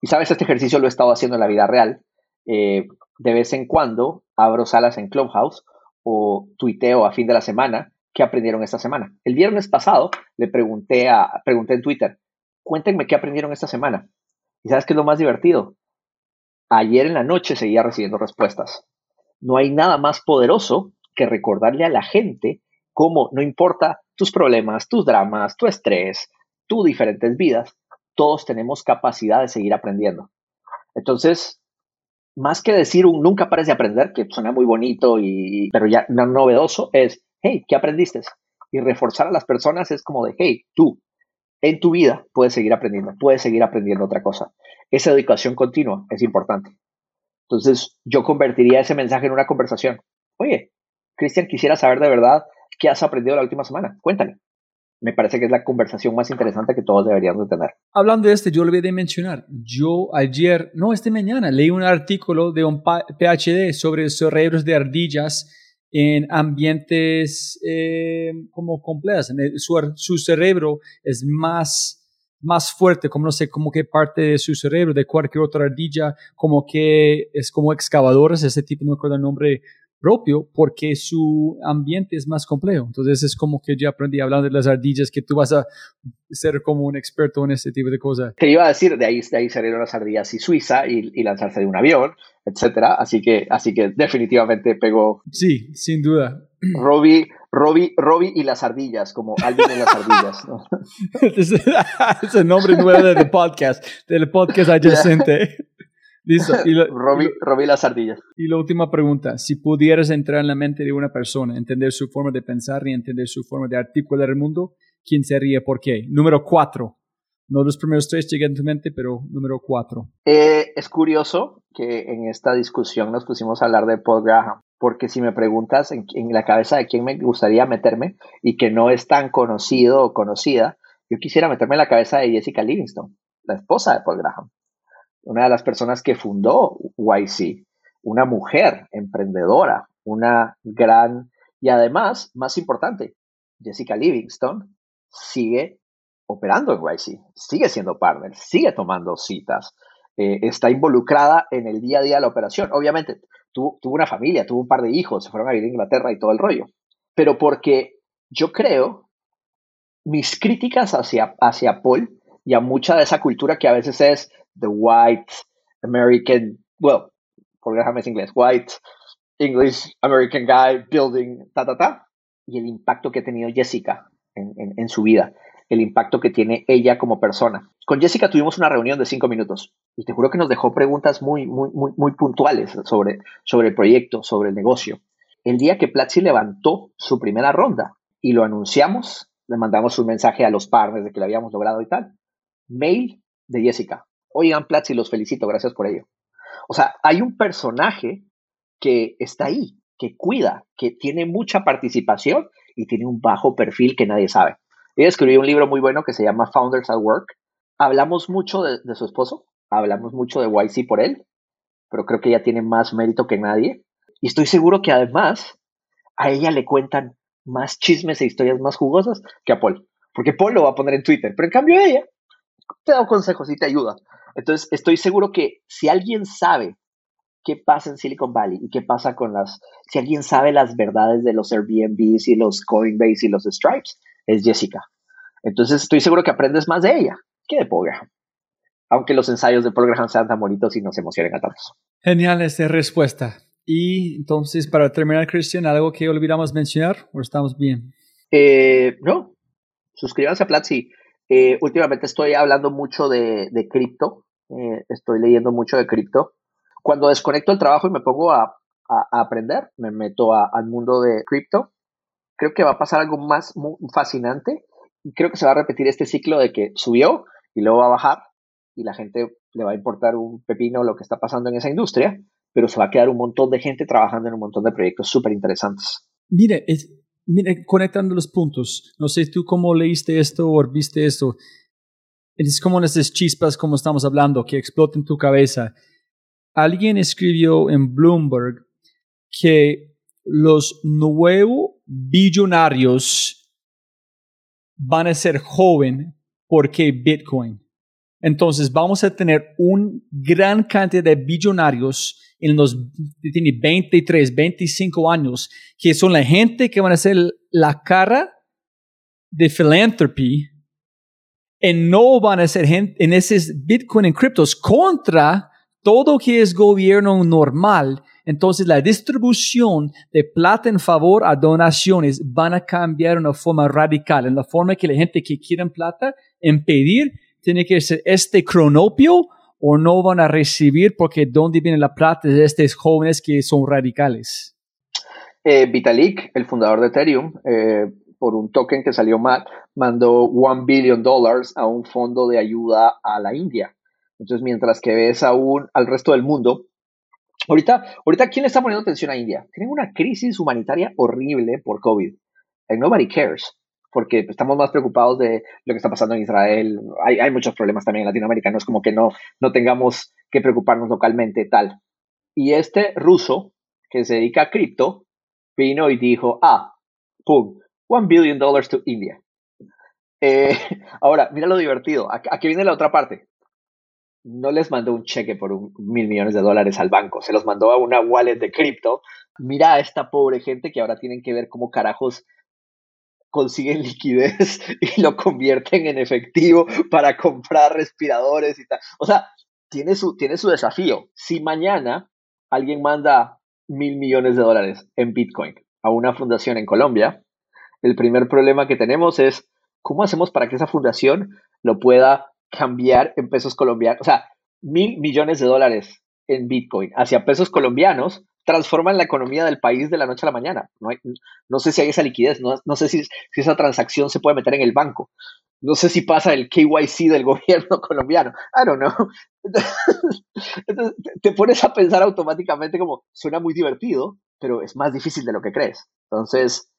Y sabes, este ejercicio lo he estado haciendo en la vida real. Eh, de vez en cuando abro salas en Clubhouse o tuiteo a fin de la semana qué aprendieron esta semana. El viernes pasado le pregunté, a, pregunté en Twitter, cuéntenme qué aprendieron esta semana. ¿Y sabes qué es lo más divertido? Ayer en la noche seguía recibiendo respuestas. No hay nada más poderoso que recordarle a la gente cómo no importa tus problemas, tus dramas, tu estrés, tus diferentes vidas, todos tenemos capacidad de seguir aprendiendo. Entonces, más que decir un nunca pares de aprender, que suena muy bonito y pero ya no novedoso, es hey, ¿qué aprendiste? Y reforzar a las personas es como de, hey, tú, en tu vida puedes seguir aprendiendo, puedes seguir aprendiendo otra cosa. Esa educación continua es importante. Entonces, yo convertiría ese mensaje en una conversación. Oye, Cristian, quisiera saber de verdad qué has aprendido la última semana. Cuéntame. Me parece que es la conversación más interesante que todos deberíamos tener. Hablando de este, yo a mencionar. Yo ayer, no, este mañana, leí un artículo de un PhD sobre cerebros de ardillas en ambientes eh, como complejos. Su, cerebro es más, más fuerte, como no sé, como que parte de su cerebro, de cualquier otra ardilla, como que es como excavadores, ese tipo, no me acuerdo el nombre propio porque su ambiente es más complejo. Entonces es como que yo aprendí hablando de las ardillas que tú vas a ser como un experto en este tipo de cosas. Te iba a decir, de ahí, de ahí salieron las ardillas y Suiza y, y, lanzarse de un avión, etcétera. Así que, así que definitivamente pegó. Sí, sin duda. Robbie, Robbie, Robbie y las ardillas, como alguien en las ardillas. es [laughs] el [laughs] nombre nuevo del podcast, del podcast [laughs] adyacente. Listo. Y Robí, las ardillas. Y la última pregunta. Si pudieras entrar en la mente de una persona, entender su forma de pensar y entender su forma de articular el mundo, ¿quién sería? ¿Por qué? Número cuatro. No los primeros tres llegan a tu mente, pero número cuatro. Eh, es curioso que en esta discusión nos pusimos a hablar de Paul Graham, porque si me preguntas en, en la cabeza de quién me gustaría meterme y que no es tan conocido o conocida, yo quisiera meterme en la cabeza de Jessica Livingston, la esposa de Paul Graham una de las personas que fundó YC, una mujer emprendedora, una gran, y además, más importante, Jessica Livingston sigue operando en YC, sigue siendo partner, sigue tomando citas, eh, está involucrada en el día a día de la operación. Obviamente, tuvo, tuvo una familia, tuvo un par de hijos, se fueron a vivir a Inglaterra y todo el rollo, pero porque yo creo, mis críticas hacia, hacia Paul y a mucha de esa cultura que a veces es the white American, well, por déjame inglés, white English American guy building, ta, ta, ta, y el impacto que ha tenido Jessica en, en, su vida, el impacto que tiene ella como persona. Con Jessica tuvimos una reunión de cinco minutos y te juro que nos dejó preguntas muy, muy, muy, muy puntuales sobre, sobre el proyecto, sobre el negocio. El día que Platzi levantó su primera ronda y lo anunciamos, le mandamos un mensaje a los partners de que lo habíamos logrado y tal. Mail de Jessica. Oigan, Platzi, los felicito, gracias por ello. O sea, hay un personaje que está ahí, que cuida, que tiene mucha participación y tiene un bajo perfil que nadie sabe. Ella escribió un libro muy bueno que se llama Founders at Work. Hablamos mucho de, su esposo, hablamos mucho de YC por él, pero creo que ella tiene más mérito que nadie. Y estoy seguro que además a ella le cuentan más chismes e historias más jugosas que a Paul. Porque Paul lo va a poner en Twitter, pero en cambio ella te da consejos y te ayuda. Entonces, estoy seguro que si alguien sabe qué pasa en Silicon Valley y qué pasa con las, si alguien sabe las verdades de los Airbnbs y los Coinbase y los Stripes, es Jessica. Entonces, estoy seguro que aprendes más de ella que de Paul Graham. Aunque los ensayos de Paul Graham sean tan bonitos y nos emocionen a todos. Genial esta respuesta. Y entonces, para terminar, Cristian, ¿algo que olvidamos mencionar o estamos bien? Eh, no, suscríbanse a Platzi. Eh, últimamente estoy hablando mucho de, cripto, eh, estoy leyendo mucho de cripto. Cuando desconecto el trabajo y me pongo a, a, aprender, me meto al mundo de cripto, creo que va a pasar algo más fascinante y creo que se va a repetir este ciclo de que subió y luego va a bajar y la gente le va a importar un pepino lo que está pasando en esa industria, pero se va a quedar un montón de gente trabajando en un montón de proyectos súper interesantes. Mire, es, mire, conectando los puntos, no sé tú cómo leíste esto o viste esto, es como esas chispas como estamos hablando que explotan tu cabeza. Alguien escribió en Bloomberg que los nuevos billonarios van a ser joven porque Bitcoin. Entonces vamos a tener un gran cantidad de billonarios en los tiene 23, 25 años, que son la gente que van a ser la cara de philanthropy y no van a ser gente en esos Bitcoin en criptos contra todo que es gobierno normal. Entonces la distribución de plata en favor a donaciones van a cambiar de una forma radical, en la forma que la gente que quiere plata, impedir, tiene que ser este cronopio o no van a recibir porque dónde viene la plata de estos jóvenes que son radicales? Eh, Vitalik, el fundador de Ethereum, eh, por un token que salió mal, mandó one billion dollars a un fondo de ayuda a la India. Entonces, mientras que ves aún al resto del mundo, ahorita, ahorita ¿quién está poniendo atención a India? Tienen una crisis humanitaria horrible por COVID. And nobody cares porque estamos más preocupados de lo que está pasando en Israel. Hay, muchos problemas también en Latinoamérica, no es como que no, no tengamos que preocuparnos localmente, tal. Y este ruso que se dedica a cripto vino y dijo, ah, pum, one billion dollars to India. Eh, [laughs] ahora, mira lo divertido, aquí viene la otra parte. No les mandó un cheque por mil millones de dólares al banco, se los mandó a una wallet de cripto. Mira a esta pobre gente que ahora tienen que ver cómo carajos consiguen liquidez [laughs] y lo convierten en efectivo para comprar respiradores y tal. O sea, tiene su, tiene su desafío. Si mañana alguien manda mil millones de dólares en Bitcoin a una fundación en Colombia, el primer problema que tenemos es cómo hacemos para que esa fundación lo pueda cambiar en pesos colombianos. O sea, mil millones de dólares en Bitcoin hacia pesos colombianos transforman la economía del país de la noche a la mañana. No, no sé si hay esa liquidez, no, no sé si, si, esa transacción se puede meter en el banco. No sé si pasa el KYC del [laughs] gobierno colombiano. I don't know. [laughs] Entonces, te pones a pensar automáticamente como suena muy divertido, pero es más difícil de lo que crees. Entonces,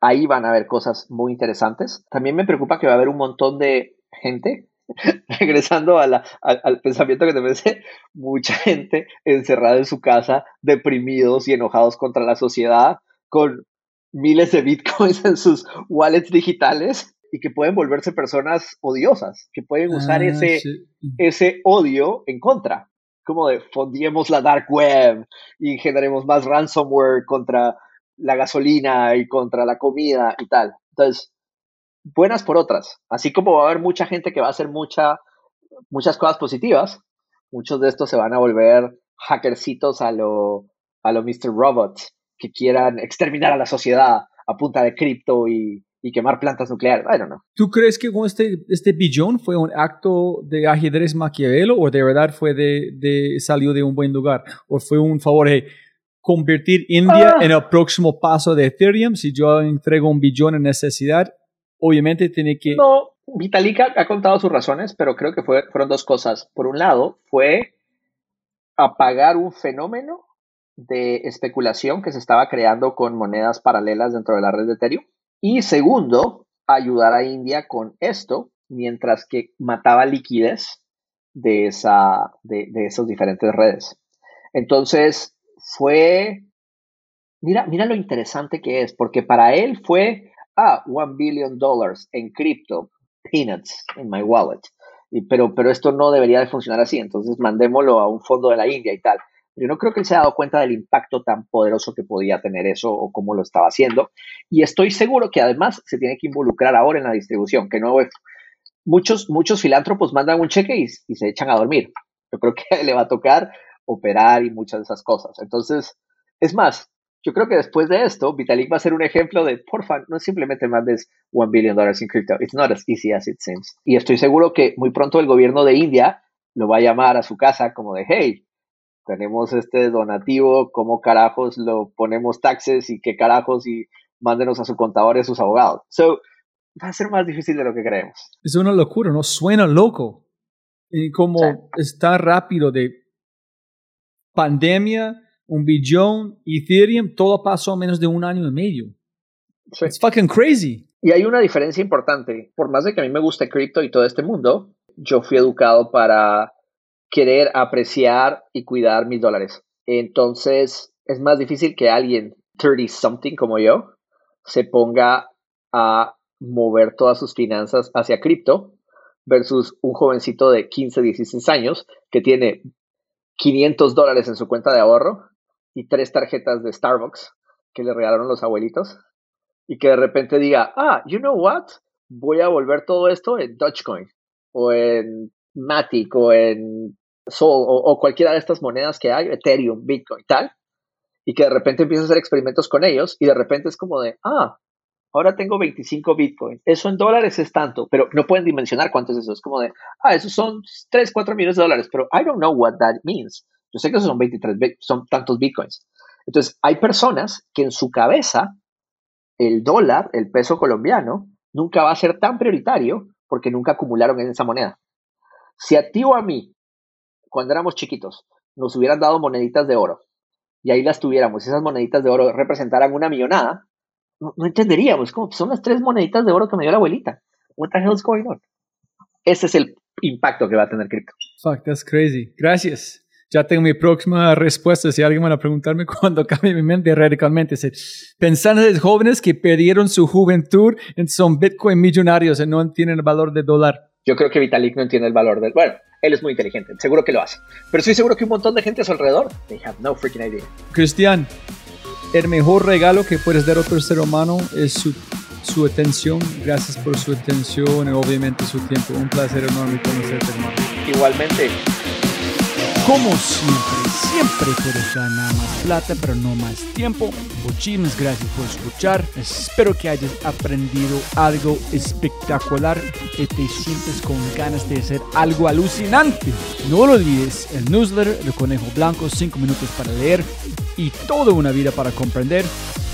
ahí van a haber cosas muy interesantes. También me preocupa que va a haber un montón de gente [laughs] regresando a la, al pensamiento que te pensé, mucha gente encerrada en su casa, deprimidos y enojados contra la sociedad, con miles de bitcoins en sus wallets digitales y que pueden volverse personas odiosas, que pueden usar ah, ese, ese odio en contra, como de fondiemos la dark web y generemos más ransomware contra la gasolina y contra la comida y tal. Entonces, buenas por otras. Así como va a haber mucha gente que va a hacer mucha, muchas cosas positivas, muchos de estos se van a volver hackercitos a lo, a lo Mr. Robots, que quieran exterminar a la sociedad a punta de cripto y, y quemar plantas nucleares. I don't know. ¿Tú crees que con este, este billón fue un acto de ajedrez maquiavelo o de verdad fue de, de salió de un buen lugar? ¿O fue un favor de convertir India ah. en el próximo paso de Ethereum? Si yo entrego un billón en necesidad, obviamente tiene que... No, Vitalik ha, contado sus razones, pero creo que fue, fueron dos cosas. Por un lado, fue apagar un fenómeno de especulación que se estaba creando con monedas paralelas dentro de la red de Ethereum. Y segundo, ayudar a India con esto, mientras que mataba liquidez de, esa, de, de esas diferentes redes. Entonces, fue, mira, mira lo interesante que es, porque para él fue, ah, one billion dollars en cripto, peanuts in my wallet. Y, pero, pero esto no debería de funcionar así, entonces mandémoslo a un fondo de la India y tal. Yo no creo que él se haya dado cuenta del impacto tan poderoso que podía tener eso o cómo lo estaba haciendo. Y estoy seguro que además se tiene que involucrar ahora en la distribución, que no muchos, muchos filántropos mandan un cheque y, y se echan a dormir. Yo creo que le va a tocar operar y muchas de esas cosas. Entonces, es más, yo creo que después de esto, Vitalik va a ser un ejemplo de, porfa, no simplemente mandes one billion dollars en crypto. It's not as easy as it seems. Y estoy seguro que muy pronto el gobierno de India lo va a llamar a su casa como de, hey, tenemos este donativo, ¿cómo carajos lo ponemos taxes y qué carajos y mándenos a su contador y a sus abogados? So, va a ser más difícil de lo que creemos. Es una locura, ¿no? Suena loco. Y como está rápido de pandemia un billón, Ethereum, todo pasó en menos de un año y medio. Sí. It's fucking crazy. Y hay una diferencia importante. Por más de que a mí me guste cripto y todo este mundo, yo fui educado para querer apreciar y cuidar mis dólares. Entonces, es más difícil que alguien 30 something como yo se ponga a mover todas sus finanzas hacia cripto versus un jovencito de 15, 16 años que tiene 500 dólares en su cuenta de ahorro y tres tarjetas de Starbucks que le regalaron los abuelitos y que de repente diga, ah, you know what, voy a volver todo esto en Dogecoin o en Matic o en Sol o, cualquiera de estas monedas que hay, Ethereum, Bitcoin, tal, y que de repente empieza a hacer experimentos con ellos y de repente es como de, ah, ahora tengo 25 Bitcoin, eso en dólares es tanto, pero no pueden dimensionar cuánto es eso, es como de, ah, esos son 3, 4 millones de dólares, pero I don't know what that means. Yo sé que esos son 23, son tantos bitcoins. Entonces, hay personas que en su cabeza el dólar, el peso colombiano, nunca va a ser tan prioritario porque nunca acumularon en esa moneda. Si a ti o a mí, cuando éramos chiquitos, nos hubieran dado moneditas de oro y ahí las tuviéramos, esas moneditas de oro representaran una millonada, no, entenderíamos. Como, son las tres moneditas de oro que me dio la abuelita. What the hell is going on? Ese es el impacto que va a tener cripto. Fuck, that's crazy. Gracias ya tengo mi próxima respuesta. Si alguien va a preguntarme cuando cambie mi mente radicalmente, pensando en los jóvenes que perdieron su juventud, son Bitcoin millonarios y no entienden el valor del dólar. Yo creo que Vitalik no entiende el valor del. Bueno, él es muy inteligente, seguro que lo hace. Pero estoy seguro que un montón de gente a su alrededor, they have no freaking idea. Cristian, el mejor regalo que puedes dar a otro ser humano es su, su atención. Gracias por su atención y obviamente su tiempo. Un placer enorme conocerte, hermano. Igualmente. Como siempre, siempre más plata, pero no más tiempo. Muchísimas gracias por escuchar. Espero que hayas aprendido algo espectacular, que te sientes con ganas de hacer algo alucinante. No lo olvides, el newsletter El Conejo Blanco, 5 minutos para leer y toda una vida para comprender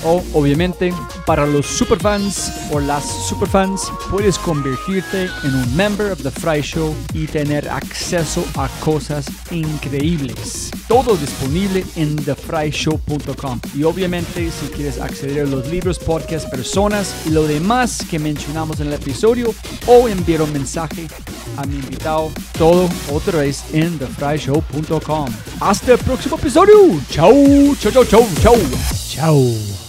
o obviamente para los superfans o las superfans puedes convertirte en un member of the Fry Show y tener acceso a cosas increíbles. Todo disponible en thefryshow.com y obviamente si quieres acceder a los libros, podcasts, personas y lo demás que mencionamos en el episodio o enviar un mensaje a mi invitado, todo otra vez en thefryshow.com. Hasta el próximo episodio. Chau, chau, chau, chau, chau. Chau.